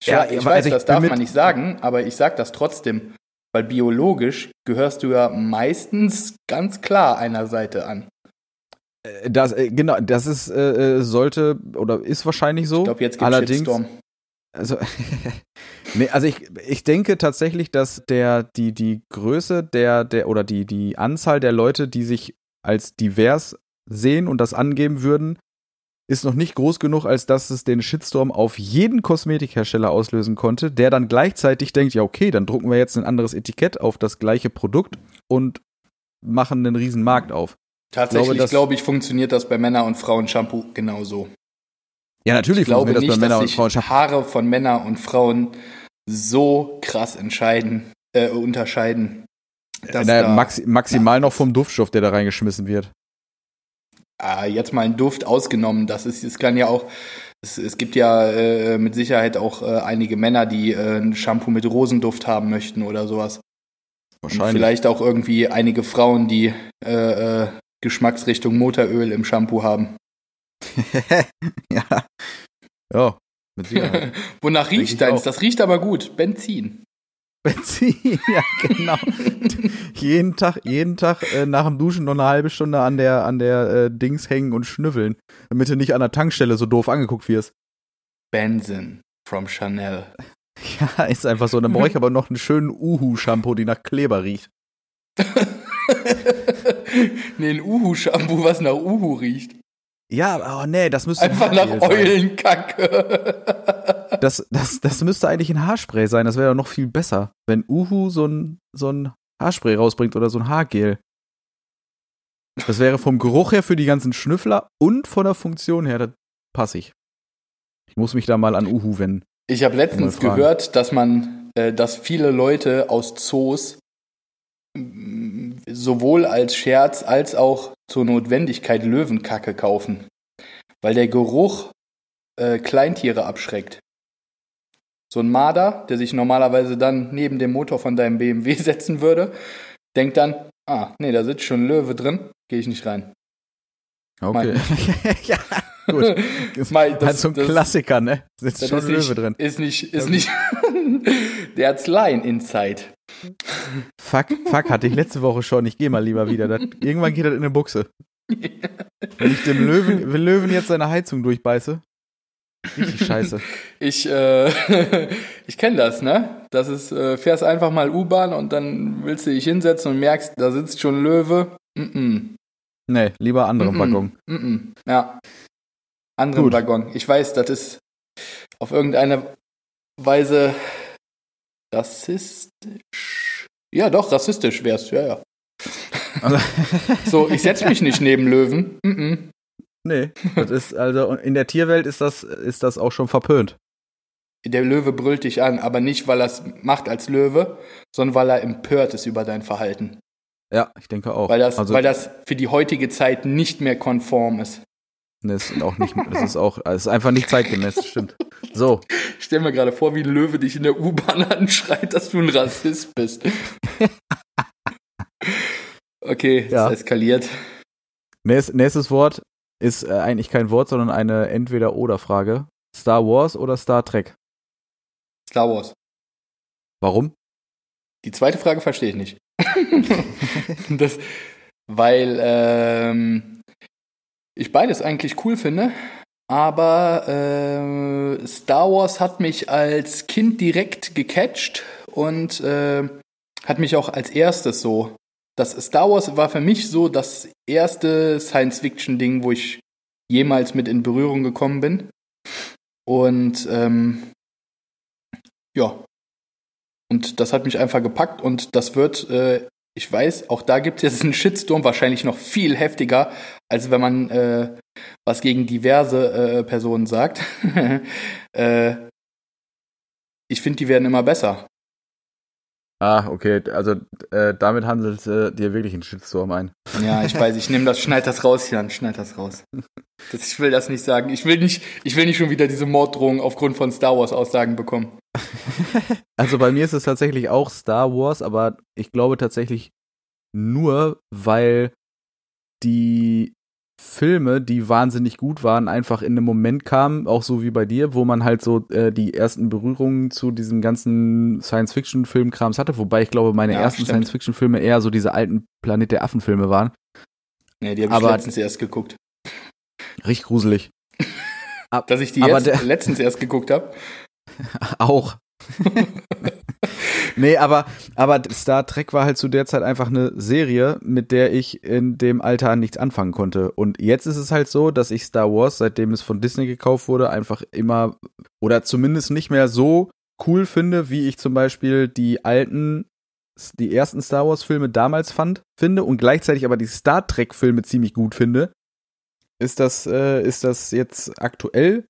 Speaker 2: Ich,
Speaker 1: Ja,
Speaker 2: ich weiß,
Speaker 1: also ich
Speaker 2: das darf man nicht sagen, aber ich sag das trotzdem. Weil biologisch gehörst du ja meistens ganz klar einer Seite an.
Speaker 1: äh, das, äh, genau, das ist, äh, äh, sollte oder ist wahrscheinlich so.
Speaker 2: Ich glaube, jetzt gibt's
Speaker 1: Allerdings,
Speaker 2: Shitstorm.
Speaker 1: Also, nee, also ich, ich denke tatsächlich, dass der, die, die Größe der, der, oder die, die Anzahl der Leute, die sich als divers sehen und das angeben würden, ist noch nicht groß genug, als dass es den Shitstorm auf jeden Kosmetikhersteller auslösen konnte, der dann gleichzeitig denkt, ja okay, dann drucken wir jetzt ein anderes Etikett auf das gleiche Produkt und machen einen riesen Markt auf.
Speaker 2: Tatsächlich
Speaker 1: glaube, das-
Speaker 2: ich, funktioniert das bei Männer- und Frauen-Shampoo genauso.
Speaker 1: Ja, natürlich
Speaker 2: Ich glaube
Speaker 1: funktioniert
Speaker 2: nicht,
Speaker 1: das bei Männern
Speaker 2: dass
Speaker 1: und
Speaker 2: sich
Speaker 1: Frauen. Shampoo.
Speaker 2: Haare von Männern und Frauen so krass entscheiden, äh, unterscheiden. dass
Speaker 1: Naja,
Speaker 2: da-
Speaker 1: maxi maximal noch vom Duftstoff, der da reingeschmissen wird.
Speaker 2: Ah, jetzt mal ein Duft ausgenommen. Das ist, es kann ja auch, es, es gibt ja äh, mit Sicherheit auch äh, einige Männer, die äh, ein Shampoo mit Rosenduft haben möchten oder sowas. Und vielleicht auch irgendwie einige Frauen, die äh, äh, Geschmacksrichtung Motoröl im Shampoo haben.
Speaker 1: ja. Ja, mit Sicherheit.
Speaker 2: Wonach riecht deins? Das riecht aber gut. Benzin.
Speaker 1: Benzin, ja, genau. jeden Tag, jeden Tag äh, nach dem Duschen noch eine halbe Stunde an der, an der äh, Dings hängen und schnüffeln, damit du nicht an der Tankstelle so doof angeguckt wirst.
Speaker 2: Benzin from Chanel.
Speaker 1: Ja, ist einfach so. Dann brauche ich aber noch einen schönen Uhu-Shampoo, die nach Kleber riecht.
Speaker 2: nee, ein Uhu-Shampoo, was nach Uhu riecht.
Speaker 1: Ja, oh nee, das müsste ein
Speaker 2: Einfach nach
Speaker 1: Haargel sein.
Speaker 2: Eulenkacke.
Speaker 1: Das, das, das müsste eigentlich ein Haarspray sein. Das wäre doch noch viel besser, wenn Uhu so ein, so ein Haarspray rausbringt oder so ein Haargel. Das wäre vom Geruch her für die ganzen Schnüffler und von der Funktion her, das passe ich. Ich muss mich da mal an Uhu wenden.
Speaker 2: Ich habe letztens gehört, dass man, äh, dass viele Leute aus Zoos sowohl als Scherz als auch zur Notwendigkeit Löwenkacke kaufen, weil der Geruch äh, Kleintiere abschreckt. So ein Marder, der sich normalerweise dann neben dem Motor von deinem BMW setzen würde, denkt dann, ah, nee, da sitzt schon ein Löwe drin, gehe ich nicht rein.
Speaker 1: Okay. ja, gut. Das ist
Speaker 2: Mal, das-
Speaker 1: halt so ein
Speaker 2: das-
Speaker 1: Klassiker, ne? Sitzt schon
Speaker 2: ist
Speaker 1: Löwe
Speaker 2: nicht,
Speaker 1: drin.
Speaker 2: Ist nicht, ist nicht. Der hat's Line Inside.
Speaker 1: Fuck, fuck, hatte ich letzte Woche schon. Ich gehe mal lieber wieder. Das, irgendwann geht das in eine Buchse. Wenn ich dem Löwen, wenn Löwen jetzt seine Heizung durchbeiße. Richtig scheiße.
Speaker 2: Ich, äh, ich kenne das, ne? Das ist, äh, fährst einfach mal U-Bahn und dann willst du dich hinsetzen und merkst, da sitzt schon Löwe. Mm -mm.
Speaker 1: Nee, lieber andere
Speaker 2: Mm-mm.
Speaker 1: Waggon.
Speaker 2: Mm -mm. Ja. Anderen
Speaker 1: Gut.
Speaker 2: Waggon. Ich weiß, das ist auf irgendeine Weise rassistisch. Ja, doch, rassistisch wär's, ja, ja.
Speaker 1: Also,
Speaker 2: So, ich setz mich nicht neben Löwen. Mm -mm.
Speaker 1: nee, das ist, also in der Tierwelt ist das, ist das auch schon verpönt.
Speaker 2: Der Löwe brüllt dich an, aber nicht, weil er es macht als Löwe, sondern weil er empört ist über dein Verhalten.
Speaker 1: Ja, ich denke auch.
Speaker 2: Weil das,
Speaker 1: also,
Speaker 2: weil das für die heutige Zeit nicht mehr konform ist.
Speaker 1: Ist auch nicht, das ist auch, es ist einfach nicht zeitgemäß, stimmt. So.
Speaker 2: Ich stell mir gerade vor, wie ein Löwe dich in der U-Bahn anschreit, dass du ein Rassist bist. Okay,
Speaker 1: Ja.
Speaker 2: das eskaliert.
Speaker 1: Nächst, nächstes Wort ist äh, eigentlich kein Wort, sondern eine Entweder-Oder-Frage. Star Wars oder Star Trek?
Speaker 2: Star Wars.
Speaker 1: Warum?
Speaker 2: Die zweite Frage verstehe ich nicht. das, weil ähm, ich beides eigentlich cool finde, aber äh, Star Wars hat mich als Kind direkt gecatcht und äh, hat mich auch als erstes so. Das Star Wars war für mich so das erste Science-Fiction-Ding, wo ich jemals mit in Berührung gekommen bin. Und ähm, ja, und das hat mich einfach gepackt und das wird, äh, ich weiß, auch da gibt es jetzt einen Shitstorm, wahrscheinlich noch viel heftiger, als wenn man äh, was gegen diverse äh, Personen sagt. äh, ich finde, die werden immer besser.
Speaker 1: Ah, okay, also äh, damit handelt es äh, dir wirklich einen Shitstorm ein.
Speaker 2: Ja, ich weiß, ich nehme das, schneid das raus, Jan, schneid das raus. Das, ich will das nicht sagen. Ich will nicht, ich will nicht schon wieder diese Morddrohung aufgrund von Star Wars Aussagen bekommen.
Speaker 1: Also bei mir ist es tatsächlich auch Star Wars, aber ich glaube tatsächlich nur, weil die Filme, die wahnsinnig gut waren, einfach in einem Moment kamen, auch so wie bei dir, wo man halt so äh, die ersten Berührungen zu diesem ganzen Science-Fiction-Filmkrams hatte, wobei ich glaube, meine
Speaker 2: Ja,
Speaker 1: ersten. Science-Fiction-Filme eher so diese alten Planet der Affen-Filme waren.
Speaker 2: Nee, die habe ich
Speaker 1: Aber-
Speaker 2: letztens erst geguckt.
Speaker 1: Richtig gruselig.
Speaker 2: Dass ich die
Speaker 1: Aber der-
Speaker 2: letztens erst geguckt habe.
Speaker 1: Auch. nee, aber, aber Star Trek war halt zu der Zeit einfach eine Serie, mit der ich in dem Alter nichts anfangen konnte. Und jetzt ist es halt so, dass ich Star Wars, seitdem es von Disney gekauft wurde, einfach immer oder zumindest nicht mehr so cool finde, wie ich zum Beispiel die alten, die ersten Star Wars Filme damals fand, finde und gleichzeitig aber die Star Trek Filme ziemlich gut finde. Ist das, äh, ist das jetzt aktuell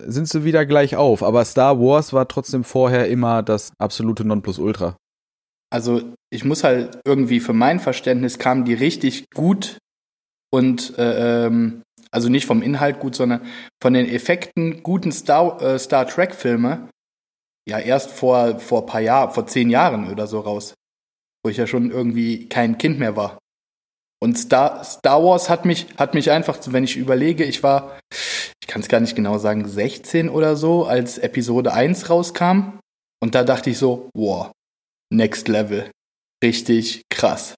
Speaker 1: sind sie wieder gleich auf. Aber Star Wars war trotzdem vorher immer das absolute Nonplusultra.
Speaker 2: Also ich muss halt irgendwie für mein Verständnis kamen die richtig gut und äh, ähm, also nicht vom Inhalt gut, sondern von den Effekten guten Star, äh, Star Trek Filme ja erst vor vor paar Jahren, vor zehn Jahren oder so raus, wo ich ja schon irgendwie kein Kind mehr war. Und Star, Star Wars hat mich, hat mich einfach, wenn ich überlege, ich war, ich kann es gar nicht genau sagen, 16 oder so, als Episode 1 rauskam. Und da dachte ich so, wow, next level. Richtig krass.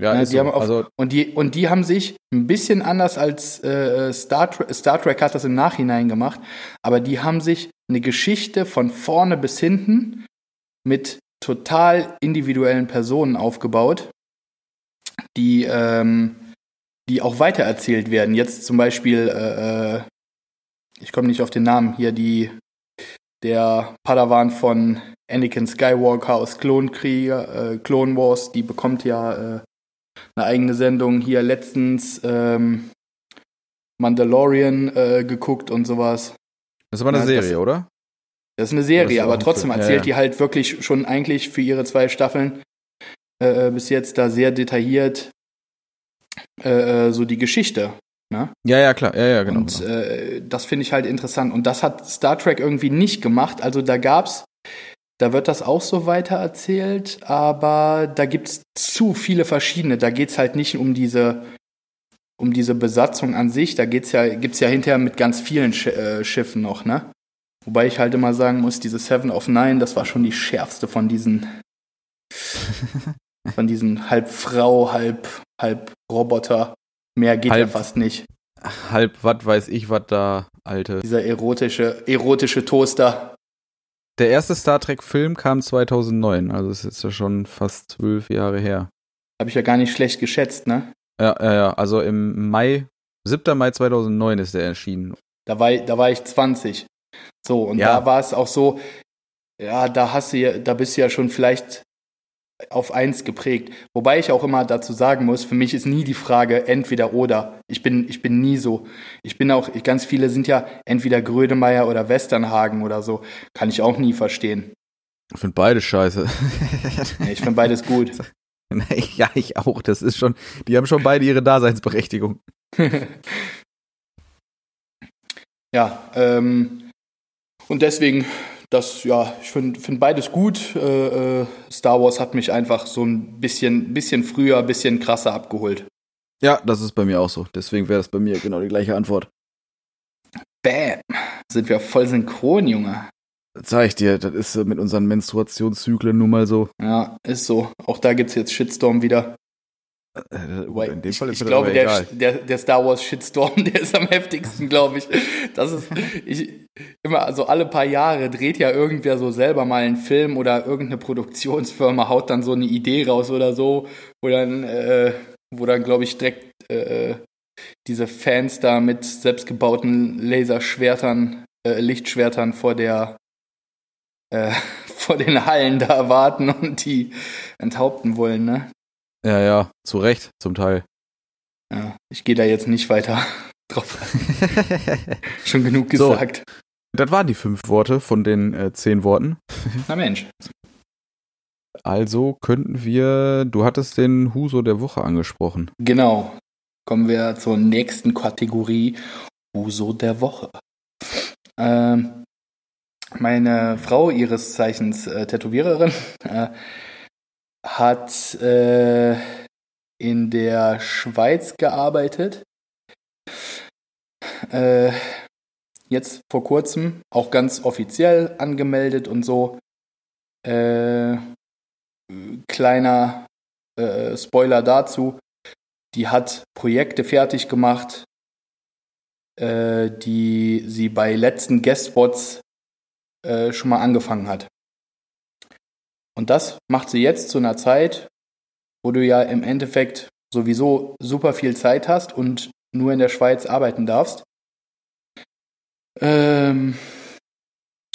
Speaker 1: Ja,
Speaker 2: Ja, die
Speaker 1: so.
Speaker 2: haben auch-
Speaker 1: also
Speaker 2: Und die, und die haben sich ein bisschen anders als äh, Star, Trek, Star Trek hat das im Nachhinein gemacht, aber die haben sich eine Geschichte von vorne bis hinten mit total individuellen Personen aufgebaut, die, ähm, die auch weitererzählt werden. Jetzt zum Beispiel, äh, äh, ich komme nicht auf den Namen hier, die der Padawan von Anakin Skywalker aus Klonkrieger, äh, Clone Wars, die bekommt ja äh, eine eigene Sendung hier letztens ähm, Mandalorian äh, geguckt und sowas.
Speaker 1: das war eine
Speaker 2: ja,
Speaker 1: Serie,
Speaker 2: das-
Speaker 1: oder?
Speaker 2: Das ist eine Serie,
Speaker 1: ist
Speaker 2: aber trotzdem
Speaker 1: Film, ja,
Speaker 2: erzählt
Speaker 1: ja.
Speaker 2: die halt wirklich schon eigentlich für ihre zwei Staffeln äh, bis jetzt da sehr detailliert äh, äh, so die Geschichte. Ne?
Speaker 1: Ja, ja, klar. Ja, ja, genau.
Speaker 2: und
Speaker 1: genau.
Speaker 2: Äh, das finde ich halt interessant. Und das hat Star Trek irgendwie nicht gemacht. Also da gab's, da wird das auch so weiter erzählt, aber da gibt's zu viele verschiedene. Da geht's halt nicht um diese um diese Besatzung an sich. Da geht's ja gibt's ja hinterher mit ganz vielen Sch äh, Schiffen noch, ne? Wobei ich halt immer sagen muss, diese Seven of Nine, das war schon die schärfste von diesen von diesen halb Frau, halb halb Roboter. Mehr geht ja
Speaker 1: Halb-
Speaker 2: fast nicht.
Speaker 1: Halb, was weiß ich, was da, Alte.
Speaker 2: Dieser erotische, erotische Toaster.
Speaker 1: Der erste Star Trek-Film kam 2009, also ist jetzt ja schon fast zwölf Jahre her.
Speaker 2: Habe ich ja gar nicht schlecht geschätzt, ne?
Speaker 1: Ja, ja, ja. Also im Mai, 7. Mai 2009 ist der erschienen.
Speaker 2: Da war, ich- da war ich 20. So, und
Speaker 1: Ja.
Speaker 2: da war es auch so, ja, da hast du ja, da bist du ja schon vielleicht auf eins geprägt. Wobei ich auch immer dazu sagen muss, für mich ist nie die Frage entweder oder. Ich bin, ich bin nie so. Ich bin auch, ganz viele sind ja entweder Grönemeyer oder Westernhagen oder so. Kann ich auch nie verstehen.
Speaker 1: Ich finde beide scheiße.
Speaker 2: Ich finde beides gut.
Speaker 1: ja, ich auch. Das ist schon, die haben schon beide ihre Daseinsberechtigung.
Speaker 2: ja, ähm, und deswegen, das, ja, ich finde find beides gut. Äh, äh, Star Wars hat mich einfach so ein bisschen, bisschen früher, ein bisschen krasser abgeholt.
Speaker 1: Ja, das ist bei mir auch so. Deswegen wäre das bei mir genau die gleiche Antwort.
Speaker 2: Bam. Sind wir voll synchron, Junge.
Speaker 1: Zeig ich dir, das ist mit unseren Menstruationszyklen nun mal so.
Speaker 2: Ja, ist so. Auch da gibt's jetzt Shitstorm wieder.
Speaker 1: Äh, in dem
Speaker 2: ich,
Speaker 1: Fall ist
Speaker 2: ich
Speaker 1: mir
Speaker 2: glaube, der,
Speaker 1: egal.
Speaker 2: der, der Star Wars Shitstorm, der ist am heftigsten, glaube ich. Das ist ich, immer, also alle paar Jahre dreht ja irgendwer so selber mal einen Film oder irgendeine Produktionsfirma haut dann so eine Idee raus oder so, wo dann, äh, wo dann, glaube ich, direkt äh, diese Fans da mit selbstgebauten Laserschwertern, äh, Lichtschwertern vor der äh, vor den Hallen da warten und die enthaupten wollen, ne?
Speaker 1: Ja, ja, zu Recht, zum Teil.
Speaker 2: Ja, ich gehe da jetzt nicht weiter drauf. Schon genug
Speaker 1: So.
Speaker 2: gesagt.
Speaker 1: Das waren die fünf Worte von den äh, zehn Worten.
Speaker 2: Na Mensch.
Speaker 1: Also könnten wir, du hattest den Huso der Woche angesprochen.
Speaker 2: Genau. Kommen wir zur nächsten Kategorie. Uso der Woche. Ähm, meine Frau, ihres Zeichens äh, Tätowiererin, äh, hat äh, in der Schweiz gearbeitet. Äh, jetzt vor kurzem auch ganz offiziell angemeldet und so. Äh, kleiner äh, Spoiler dazu. Die hat Projekte fertig gemacht, äh, die sie bei letzten Guest-Spots äh, schon mal angefangen hat. Und das macht sie jetzt zu einer Zeit, wo du ja im Endeffekt sowieso super viel Zeit hast und nur in der Schweiz arbeiten darfst. Ähm,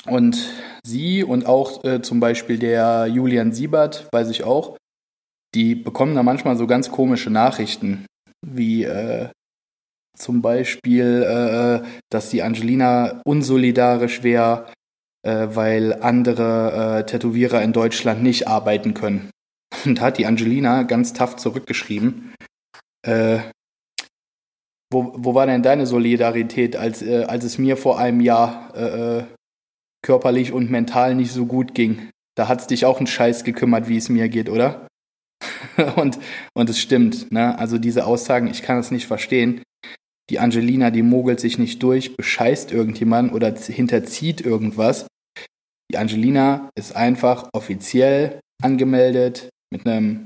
Speaker 2: und sie und auch äh, zum Beispiel der Julian Siebert, weiß ich auch, die bekommen da manchmal so ganz komische Nachrichten, wie äh, zum Beispiel, äh, dass die Angelina unsolidarisch wäre, äh, weil andere äh, Tätowierer in Deutschland nicht arbeiten können. Und da hat die Angelina ganz tough zurückgeschrieben. Äh, wo, wo war denn deine Solidarität, als, äh, als es mir vor einem Jahr äh, äh, körperlich und mental nicht so gut ging? Da hat's dich auch einen Scheiß gekümmert, wie es mir geht, oder? und, und es stimmt, ne? Also diese Aussagen, ich kann es nicht verstehen. Die Angelina, die mogelt sich nicht durch, bescheißt irgendjemand oder hinterzieht irgendwas. Die Angelina ist einfach offiziell angemeldet mit einem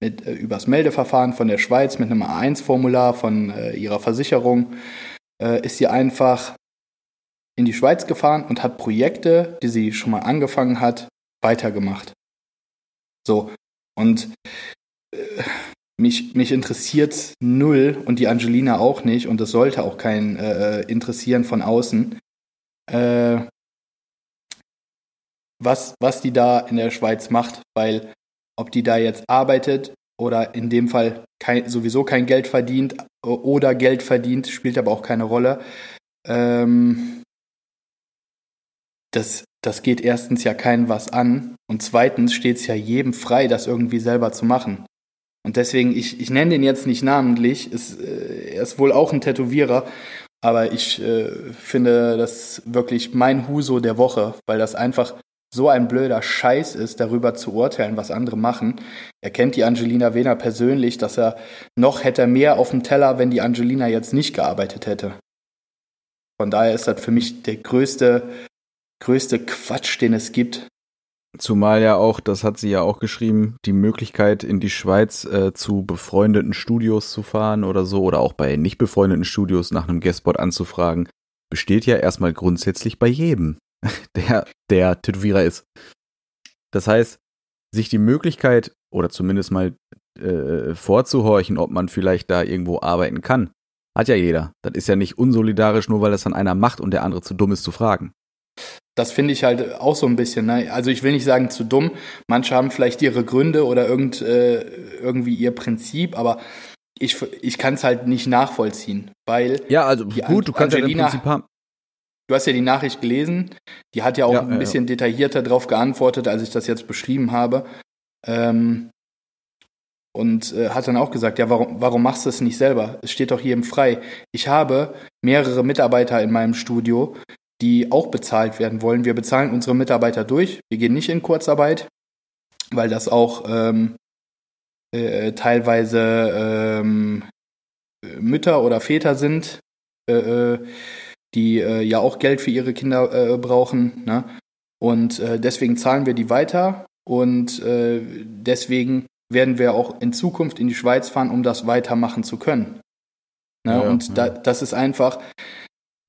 Speaker 2: mit äh, übers Meldeverfahren von der Schweiz mit einem A1-Formular von äh, ihrer Versicherung äh, ist sie einfach in die Schweiz gefahren und hat Projekte, die sie schon mal angefangen hat, weitergemacht. So und äh, mich, mich interessiert null und die Angelina auch nicht und es sollte auch keinen äh, interessieren von außen. Äh, was, was die da in der Schweiz macht, weil ob die da jetzt arbeitet oder in dem Fall kein, sowieso kein Geld verdient oder Geld verdient, spielt aber auch keine Rolle. Ähm, das, das geht erstens ja keinen was an und zweitens steht es ja jedem frei, das irgendwie selber zu machen. Und deswegen, ich, ich nenne den jetzt nicht namentlich, ist, äh, er ist wohl auch ein Tätowierer, aber ich äh, finde das wirklich mein Huso der Woche, weil das einfach so ein blöder Scheiß ist, darüber zu urteilen, was andere machen. Er kennt die Angelina Wehner persönlich, dass er noch hätte mehr auf dem Teller, wenn die Angelina jetzt nicht gearbeitet hätte. Von daher ist das für mich der größte, größte Quatsch, den es gibt.
Speaker 1: Zumal ja auch, das hat sie ja auch geschrieben, die Möglichkeit in die Schweiz äh, zu befreundeten Studios zu fahren oder so oder auch bei nicht befreundeten Studios nach einem Guestspot anzufragen, besteht ja erstmal grundsätzlich bei jedem, der der Tätowierer ist. Das heißt, sich die Möglichkeit oder zumindest mal äh, vorzuhorchen, ob man vielleicht da irgendwo arbeiten kann, hat ja jeder. Das ist ja nicht unsolidarisch, nur weil das dann einer macht und der andere zu dumm ist zu fragen.
Speaker 2: Das finde ich halt auch so ein bisschen. Ne? Also ich will nicht sagen zu dumm. Manche haben vielleicht ihre Gründe oder irgend, äh, irgendwie ihr Prinzip, aber ich, ich kann es halt nicht nachvollziehen, weil
Speaker 1: Ja, also gut, du kannst ja im
Speaker 2: Angelina-
Speaker 1: Prinzip haben.
Speaker 2: Du hast ja die Nachricht gelesen. Die hat ja auch
Speaker 1: Ja,
Speaker 2: ein
Speaker 1: ja,
Speaker 2: bisschen detaillierter darauf geantwortet, als ich das jetzt beschrieben habe. Ähm, und äh, hat dann auch gesagt, ja, warum, warum machst du es nicht selber? Es steht doch jedem frei. Ich habe mehrere Mitarbeiter in meinem Studio, die auch bezahlt werden wollen. Wir bezahlen unsere Mitarbeiter durch. Wir gehen nicht in Kurzarbeit, weil das auch ähm, äh, teilweise ähm, Mütter oder Väter sind, äh, äh die äh, ja auch Geld für ihre Kinder äh, brauchen. Ne? Und äh, deswegen zahlen wir die weiter und äh, deswegen werden wir auch in Zukunft in die Schweiz fahren, um das weitermachen zu können. Ne? Ja, und ja. Da, das ist einfach,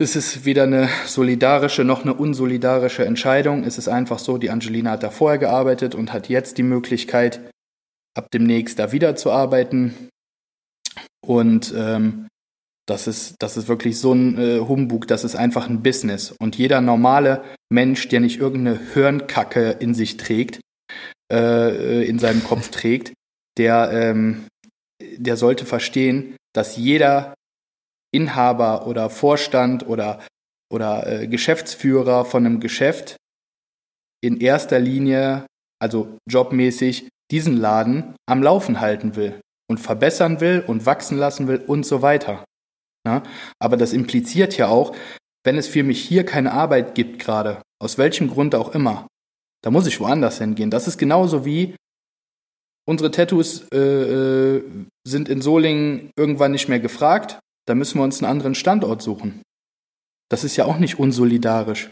Speaker 2: es ist weder eine solidarische noch eine unsolidarische Entscheidung. Es ist einfach so, die Angelina hat da vorher gearbeitet und hat jetzt die Möglichkeit, ab demnächst da wieder zu arbeiten. Und ähm, das ist, das ist wirklich so ein äh, Humbug, das ist einfach ein Business. Und jeder normale Mensch, der nicht irgendeine Hirnkacke in sich trägt, äh, in seinem Kopf trägt, der, ähm, der sollte verstehen, dass jeder Inhaber oder Vorstand oder, oder äh, Geschäftsführer von einem Geschäft in erster Linie, also jobmäßig, diesen Laden am Laufen halten will und verbessern will und wachsen lassen will und so weiter. Ja? Aber das impliziert ja auch, wenn es für mich hier keine Arbeit gibt gerade, aus welchem Grund auch immer, da muss ich woanders hingehen. Das ist genauso wie unsere Tattoos äh, äh, sind in Solingen irgendwann nicht mehr gefragt. Da müssen wir uns einen anderen Standort suchen. Das ist ja auch nicht unsolidarisch.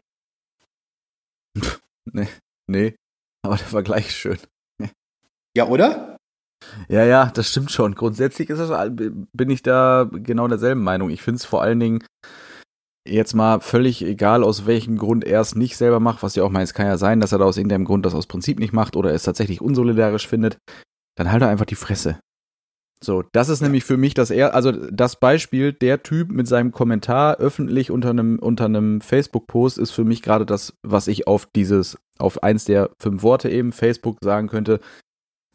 Speaker 1: nee, nee, aber der Vergleich ist schön.
Speaker 2: Ja, oder?
Speaker 1: Ja, ja, das stimmt schon. Grundsätzlich ist das, bin ich da genau derselben Meinung. Ich finde es vor allen Dingen jetzt mal völlig egal, aus welchem Grund er es nicht selber macht, was ja auch meint, es kann ja sein, dass er da aus irgendeinem Grund das aus Prinzip nicht macht oder es tatsächlich unsolidarisch findet, dann halt er einfach die Fresse. So, das ist nämlich für mich das er, also das Beispiel, der Typ mit seinem Kommentar öffentlich unter einem, unter einem Facebook-Post ist für mich gerade das, was ich auf dieses, auf eins der fünf Worte eben Facebook sagen könnte,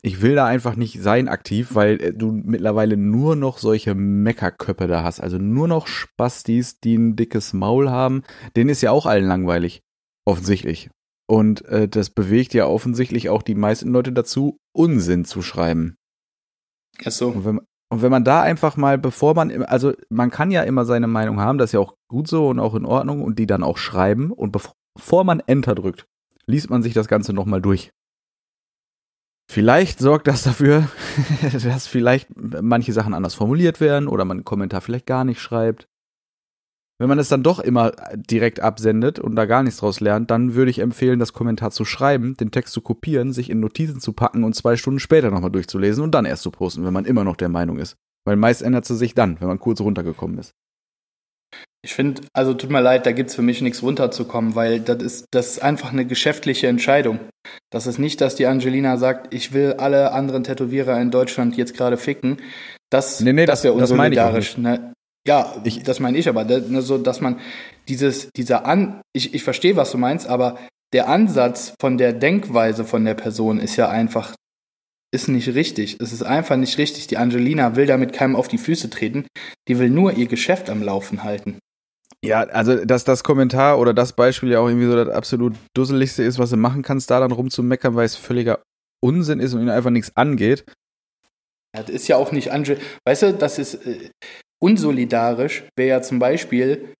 Speaker 1: ich will da einfach nicht sein aktiv, weil äh, du mittlerweile nur noch solche Meckerköppe da hast. Also nur noch Spastis, die ein dickes Maul haben. Den ist ja auch allen langweilig. Offensichtlich. Und äh, das bewegt ja offensichtlich auch die meisten Leute dazu, Unsinn zu schreiben.
Speaker 2: Ach so.
Speaker 1: Und wenn, und wenn man da einfach mal, bevor man, also man kann ja immer seine Meinung haben, das ist ja auch gut so und auch in Ordnung und die dann auch schreiben. Und bevor man Enter drückt, liest man sich das Ganze nochmal durch. Vielleicht sorgt das dafür, dass vielleicht manche Sachen anders formuliert werden oder man einen Kommentar vielleicht gar nicht schreibt. Wenn man es dann doch immer direkt absendet und da gar nichts draus lernt, dann würde ich empfehlen, das Kommentar zu schreiben, den Text zu kopieren, sich in Notizen zu packen und zwei Stunden später nochmal durchzulesen und dann erst zu posten, wenn man immer noch der Meinung ist. Weil meist ändert es sich dann, wenn man kurz runtergekommen ist.
Speaker 2: Ich finde, also tut mir leid, da gibt's für mich nichts runterzukommen, weil das ist, das ist einfach eine geschäftliche Entscheidung. Das ist nicht, dass die Angelina sagt, ich will alle anderen Tätowierer in Deutschland jetzt gerade ficken. Das,
Speaker 1: nee, nee, das, das wäre unsolidarisch.
Speaker 2: Ne? Ja, ich, das meine ich aber, ne, so, dass man dieses, dieser An, ich, ich verstehe, was du meinst, aber der Ansatz von der Denkweise von der Person ist ja einfach, ist nicht richtig. Es ist einfach nicht richtig. Die Angelina will damit keinem auf die Füße treten. Die will nur ihr Geschäft am Laufen halten.
Speaker 1: Ja, also dass das Kommentar oder das Beispiel ja auch irgendwie so das absolut dusseligste ist, was du machen kannst, da dann rumzumeckern, weil es völliger Unsinn ist und ihnen einfach nichts angeht.
Speaker 2: Ja, das ist ja auch nicht Angel. Weißt du, das ist äh, unsolidarisch, wäre ja zum Beispiel,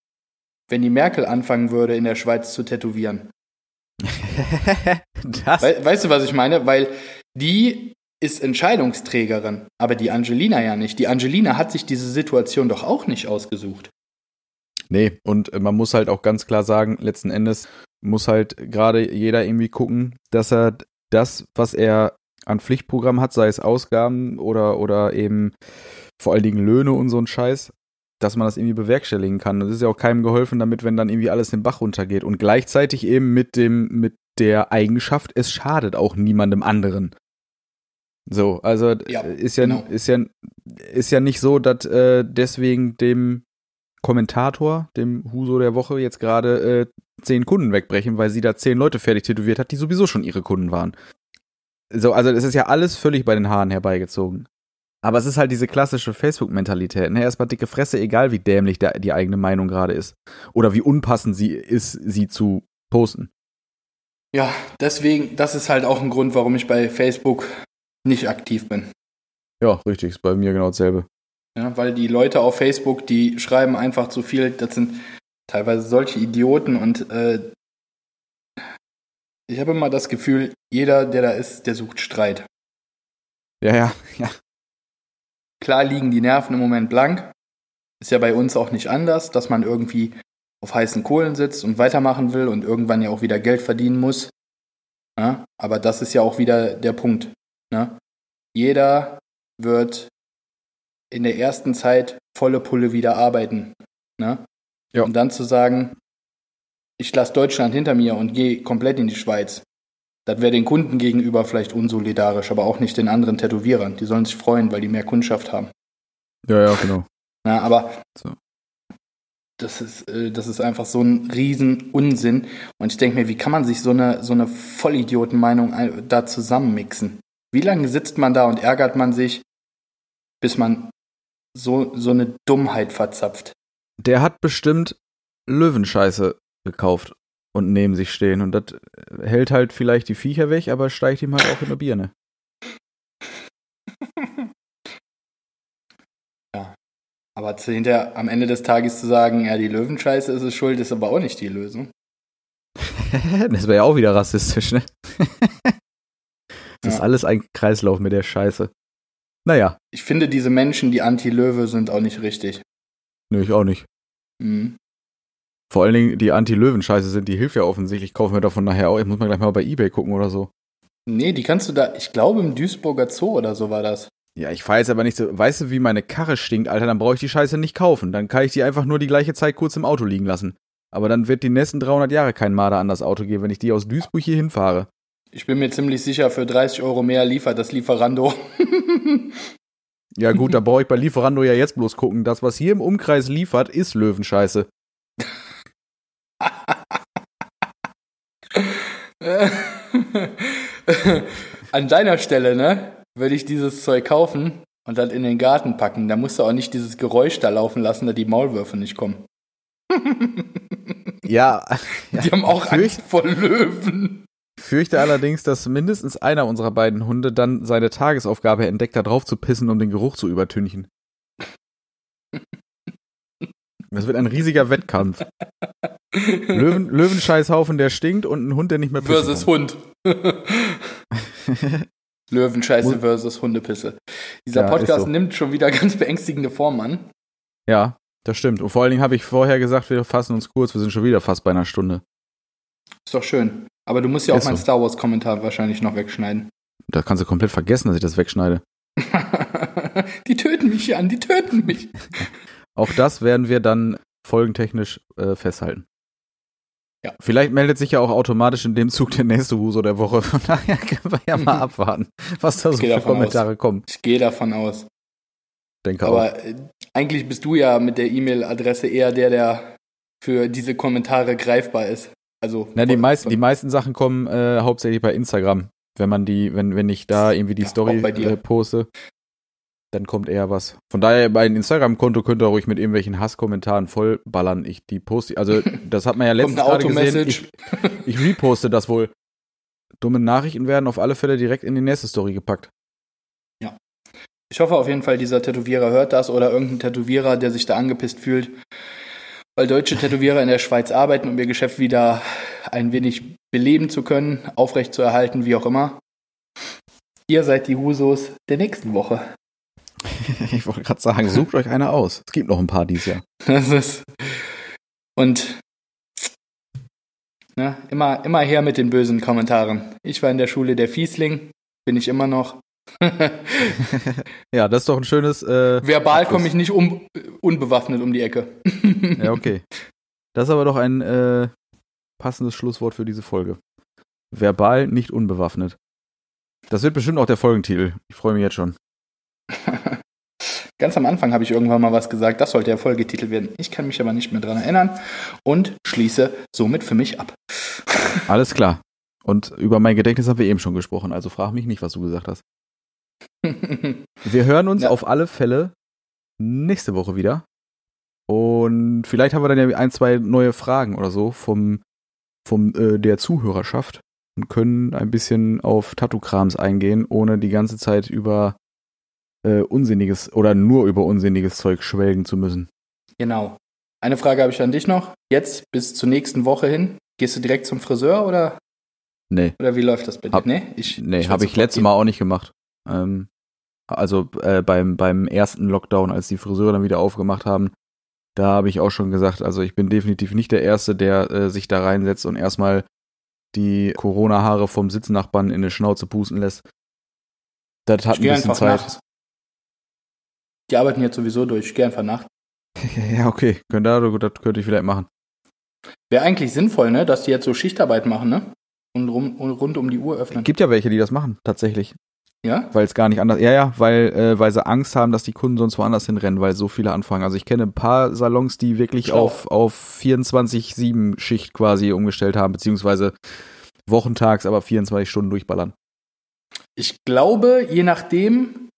Speaker 2: wenn die Merkel anfangen würde, in der Schweiz zu tätowieren. We weißt du, was ich meine? Weil die ist Entscheidungsträgerin, aber die Angelina ja nicht. Die Angelina hat sich diese Situation doch auch nicht ausgesucht.
Speaker 1: Nee, und äh, man muss halt auch ganz klar sagen, letzten Endes muss halt gerade jeder irgendwie gucken, dass er das, was er an Pflichtprogramm hat, sei es Ausgaben oder, oder eben vor allen Dingen Löhne und so ein Scheiß, dass man das irgendwie bewerkstelligen kann. Das ist ja auch keinem geholfen damit, wenn dann irgendwie alles den Bach runtergeht. Und gleichzeitig eben mit dem, mit der Eigenschaft, es schadet auch niemandem anderen. So, also ja, ist ja, genau. ist ja, ist ja nicht so, dass äh, deswegen dem Kommentator, dem Huso der Woche, jetzt gerade äh, zehn Kunden wegbrechen, weil sie da zehn Leute fertig tätowiert hat, die sowieso schon ihre Kunden waren. So, also es ist ja alles völlig bei den Haaren herbeigezogen. Aber es ist halt diese klassische Facebook-Mentalität. Ne? Erstmal dicke Fresse, egal wie dämlich der, die eigene Meinung gerade ist. Oder wie unpassend sie ist, sie zu posten.
Speaker 2: Ja, deswegen, das ist halt auch ein Grund, warum ich bei Facebook nicht aktiv bin.
Speaker 1: Ja, richtig, ist bei mir genau dasselbe.
Speaker 2: Ja, weil die Leute auf Facebook, die schreiben einfach zu viel, das sind teilweise solche Idioten und äh, ich habe immer das Gefühl, jeder, der da ist, der sucht Streit.
Speaker 1: Ja, ja, ja.
Speaker 2: Klar liegen die Nerven im Moment blank. Ist ja bei uns auch nicht anders, dass man irgendwie auf heißen Kohlen sitzt und weitermachen will und irgendwann ja auch wieder Geld verdienen muss. Ja, aber das ist ja auch wieder der Punkt. Ne? Jeder wird in der ersten Zeit volle Pulle wieder arbeiten. Ne?
Speaker 1: Ja.
Speaker 2: Und dann zu sagen, ich lasse Deutschland hinter mir und gehe komplett in die Schweiz. Das wäre den Kunden gegenüber vielleicht unsolidarisch, aber auch nicht den anderen Tätowierern. Die sollen sich freuen, weil die mehr Kundschaft haben.
Speaker 1: Ja, ja, genau.
Speaker 2: Na, aber
Speaker 1: So.
Speaker 2: das, ist, äh, das ist einfach so ein riesen Unsinn. Und ich denke mir, wie kann man sich so eine, so eine Vollidiotenmeinung ein- da zusammenmixen? Wie lange sitzt man da und ärgert man sich, bis man so, so eine Dummheit verzapft?
Speaker 1: Der hat bestimmt Löwenscheiße gekauft und neben sich stehen. Und das hält halt vielleicht die Viecher weg, aber steigt ihm halt auch in der Birne.
Speaker 2: Aber zu hinter, am Ende des Tages zu sagen, ja, die Löwenscheiße ist es schuld, ist aber auch nicht die Lösung.
Speaker 1: das wäre ja auch wieder rassistisch, ne? das ist
Speaker 2: Ja.
Speaker 1: alles ein Kreislauf mit der Scheiße. Naja,
Speaker 2: Ich finde, diese Menschen, die Anti-Löwe sind, auch nicht richtig.
Speaker 1: nö, ich auch nicht.
Speaker 2: Mhm.
Speaker 1: Vor allen Dingen die Anti-Löwen-Scheiße sind, die hilft ja offensichtlich. Ich kaufe mir davon nachher auch. Ich muss mal gleich mal bei Ebay gucken oder so.
Speaker 2: Nee, die kannst du da, ich glaube, im Duisburger Zoo oder so war das.
Speaker 1: Ja, ich fahre jetzt aber nicht so. Weißt du, wie meine Karre stinkt, Alter? Dann brauche ich die Scheiße nicht kaufen. Dann kann ich die einfach nur die gleiche Zeit kurz im Auto liegen lassen. Aber dann wird die nächsten 300 Jahre kein Marder an das Auto geben, wenn ich die aus Duisburg hier hinfahre.
Speaker 2: Ich bin mir ziemlich sicher, für 30 Euro mehr liefert das Lieferando.
Speaker 1: Ja gut, da brauche ich bei Lieferando ja jetzt bloß gucken. Das, was hier im Umkreis liefert, ist Löwenscheiße.
Speaker 2: An deiner Stelle, ne, würde ich dieses Zeug kaufen und dann in den Garten packen. Da musst du auch nicht dieses Geräusch da laufen lassen, da die Maulwürfe nicht kommen.
Speaker 1: Ja,
Speaker 2: Die haben auch Angst vor Löwen.
Speaker 1: Fürchte allerdings, dass mindestens einer unserer beiden Hunde dann seine Tagesaufgabe entdeckt, da drauf zu pissen, um den Geruch zu übertünchen. Das wird ein riesiger Wettkampf. Löwen, Löwenscheißhaufen, der stinkt und ein Hund, der nicht mehr pissen
Speaker 2: Versus
Speaker 1: kann.
Speaker 2: Hund. Löwenscheiße versus Hundepisse. Dieser
Speaker 1: Ja,
Speaker 2: Podcast
Speaker 1: so.
Speaker 2: nimmt schon wieder ganz beängstigende Formen an.
Speaker 1: Ja, das stimmt. Und vor allen Dingen habe ich vorher gesagt, wir fassen uns kurz. Wir sind schon wieder fast bei einer Stunde.
Speaker 2: Ist doch schön. Aber du musst ja auch
Speaker 1: Ist
Speaker 2: meinen
Speaker 1: so.
Speaker 2: Star Wars-Kommentar wahrscheinlich noch wegschneiden.
Speaker 1: Da kannst du komplett vergessen, dass ich das wegschneide.
Speaker 2: die töten mich, Jan, die töten mich.
Speaker 1: Auch das werden wir dann folgentechnisch äh, festhalten.
Speaker 2: Ja.
Speaker 1: Vielleicht meldet sich ja auch automatisch in dem Zug der nächste Huso der Woche. Von daher können wir ja mal abwarten, was da so für Kommentare kommen.
Speaker 2: Ich gehe davon aus.
Speaker 1: Denke auch.
Speaker 2: Aber äh, eigentlich bist du ja mit der E-Mail-Adresse eher der, der für diese Kommentare greifbar ist. Also
Speaker 1: Na, die meisten, die meisten Sachen kommen äh, hauptsächlich bei Instagram. Wenn man die, wenn, wenn ich da irgendwie die
Speaker 2: Ja,
Speaker 1: Story äh, poste, dann kommt eher was. Von daher, mein Instagram-Konto könnt ihr ruhig mit irgendwelchen Hasskommentaren vollballern. Ich die poste, also das hat man ja letztens gerade gesehen. Ich, ich reposte das wohl. Dumme Nachrichten werden auf alle Fälle direkt in die nächste Story gepackt.
Speaker 2: Ich hoffe auf jeden Fall, dieser Tätowierer hört das oder irgendein Tätowierer, der sich da angepisst fühlt, weil deutsche Tätowierer in der Schweiz arbeiten, um ihr Geschäft wieder ein wenig beleben zu können, aufrecht zu erhalten, wie auch immer. Ihr seid die Husos der nächsten Woche.
Speaker 1: Ich wollte gerade sagen, sucht euch eine aus. Es gibt noch ein paar dieses Jahr.
Speaker 2: Das ist und ne, immer, immer her mit den bösen Kommentaren. Ich war in der Schule der Fiesling, bin ich immer noch.
Speaker 1: Ja, das ist doch ein schönes. Äh,
Speaker 2: Verbal komme ich nicht um, unbewaffnet um die Ecke.
Speaker 1: Ja, okay. Das ist aber doch ein äh, passendes Schlusswort für diese Folge. Verbal nicht unbewaffnet. Das wird bestimmt auch der Folgentitel. Ich freue mich jetzt schon.
Speaker 2: Ganz am Anfang habe ich irgendwann mal was gesagt, das sollte der Folgetitel werden. Ich kann mich aber nicht mehr dran erinnern und schließe somit für mich ab.
Speaker 1: Alles klar. Und über mein Gedächtnis haben wir eben schon gesprochen, also frag mich nicht, was du gesagt hast. Wir hören uns
Speaker 2: Ja.
Speaker 1: auf alle Fälle nächste Woche wieder. Und vielleicht haben wir dann ja ein, zwei neue Fragen oder so vom, vom äh, der Zuhörerschaft und können ein bisschen auf Tattoo-Krams eingehen, ohne die ganze Zeit über äh, unsinniges oder nur über unsinniges Zeug schwelgen zu müssen.
Speaker 2: Genau. Eine Frage habe ich an dich noch. Jetzt bis zur nächsten Woche hin. Gehst du direkt zum Friseur oder,
Speaker 1: Nee,
Speaker 2: oder wie läuft das bei dir?
Speaker 1: Hab-
Speaker 2: nee, ich,
Speaker 1: nee,
Speaker 2: ich
Speaker 1: habe ich letztes Mal auch nicht gemacht. Ähm, also äh, beim, beim ersten Lockdown, als die Friseure dann wieder aufgemacht haben, da habe ich auch schon gesagt, also ich bin definitiv nicht der Erste, der äh, sich da reinsetzt und erstmal die Corona-Haare vom Sitznachbarn in eine Schnauze pusten lässt. Das hat
Speaker 2: Ich
Speaker 1: ein bisschen Zeit.
Speaker 2: nachts. Die arbeiten jetzt sowieso durch. Ich gehe einfach nachts.
Speaker 1: Ja, okay, könnte, das könnte ich vielleicht machen.
Speaker 2: Wäre eigentlich sinnvoll, ne, dass die jetzt so Schichtarbeit machen, ne? Und, rum, und rund um die Uhr öffnen.
Speaker 1: Gibt ja welche, die das machen, tatsächlich.
Speaker 2: Ja?
Speaker 1: Weil es gar nicht anders. Ja, ja, weil, äh, weil sie Angst haben, dass die Kunden sonst woanders hinrennen, weil so viele anfangen. Also ich kenne ein paar Salons, die wirklich
Speaker 2: Schlau.
Speaker 1: auf, auf 24-7-Schicht quasi umgestellt haben, beziehungsweise wochentags, aber 24 Stunden durchballern.
Speaker 2: Ich glaube, je nachdem,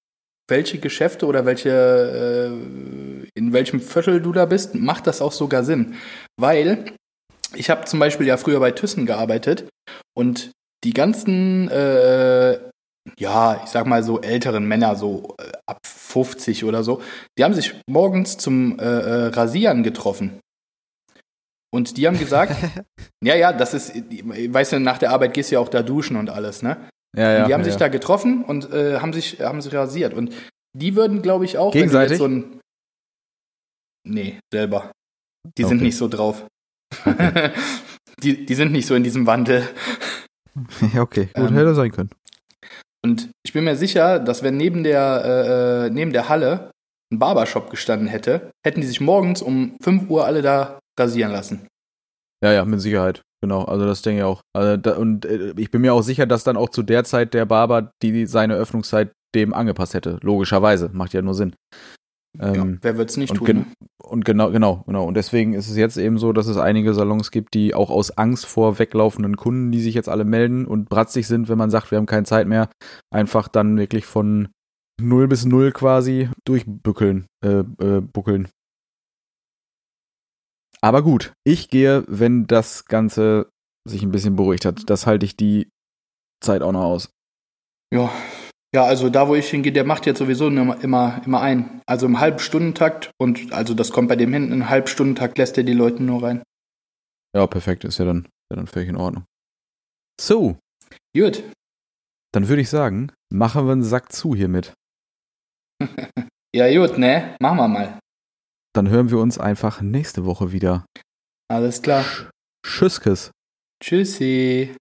Speaker 2: welche Geschäfte oder welche, äh, in welchem Viertel du da bist, macht das auch sogar Sinn. Weil ich habe zum Beispiel ja früher bei Thyssen gearbeitet und die ganzen, äh, ja, ich sag mal so älteren Männer, so äh, ab 50 oder so, die haben sich morgens zum äh, äh, Rasieren getroffen. Und die haben gesagt, ja, ja, das ist, weißt du, nach der Arbeit gehst du ja auch da duschen und alles, ne?
Speaker 1: Ja, ja.
Speaker 2: Und die haben
Speaker 1: ja,
Speaker 2: sich
Speaker 1: ja.
Speaker 2: da getroffen und äh, haben sich haben sich rasiert und die würden, glaube ich, auch
Speaker 1: Gegenseitig?
Speaker 2: jetzt so ein Nee, selber. Die sind
Speaker 1: Okay.
Speaker 2: nicht so drauf. die, die sind nicht so in diesem Wandel.
Speaker 1: ja, okay. Gut,
Speaker 2: Ähm,
Speaker 1: hätte sein können.
Speaker 2: Und ich bin mir sicher, dass wenn neben der, äh, äh, neben der Halle ein Barbershop gestanden hätte, hätten die sich morgens um 5 Uhr alle da rasieren lassen.
Speaker 1: Ja, ja, mit Sicherheit. Genau, also das denke ich auch. Also da, und äh, ich bin mir auch sicher, dass dann auch zu der Zeit der Barber die seine Öffnungszeit dem angepasst hätte. Logischerweise. Macht ja nur Sinn. Ähm,
Speaker 2: ja, wer wird's nicht
Speaker 1: und,
Speaker 2: tun? Ne?
Speaker 1: und genau, genau, genau. Und deswegen ist es jetzt eben so, dass es einige Salons gibt, die auch aus Angst vor weglaufenden Kunden, die sich jetzt alle melden und bratzig sind, wenn man sagt, wir haben keine Zeit mehr, einfach dann wirklich von null bis null quasi durchbückeln, äh, äh, buckeln. Aber gut, ich gehe, wenn das Ganze sich ein bisschen beruhigt hat. Das halte ich die Zeit auch noch aus.
Speaker 2: Ja. Ja, also da, wo ich hingehe, der macht jetzt sowieso immer, immer, immer ein. Also im Halbstundentakt und also das kommt bei dem hinten, im Halbstundentakt lässt er die Leute nur rein.
Speaker 1: Ja, perfekt, ist ja dann, ja dann völlig in Ordnung. So,
Speaker 2: Gut.
Speaker 1: dann würde ich sagen, machen wir einen Sack zu hiermit.
Speaker 2: Ja, gut, ne? Machen wir mal.
Speaker 1: Dann hören wir uns einfach nächste Woche wieder.
Speaker 2: Alles klar.
Speaker 1: Tschüsskes.
Speaker 2: Tschüssi.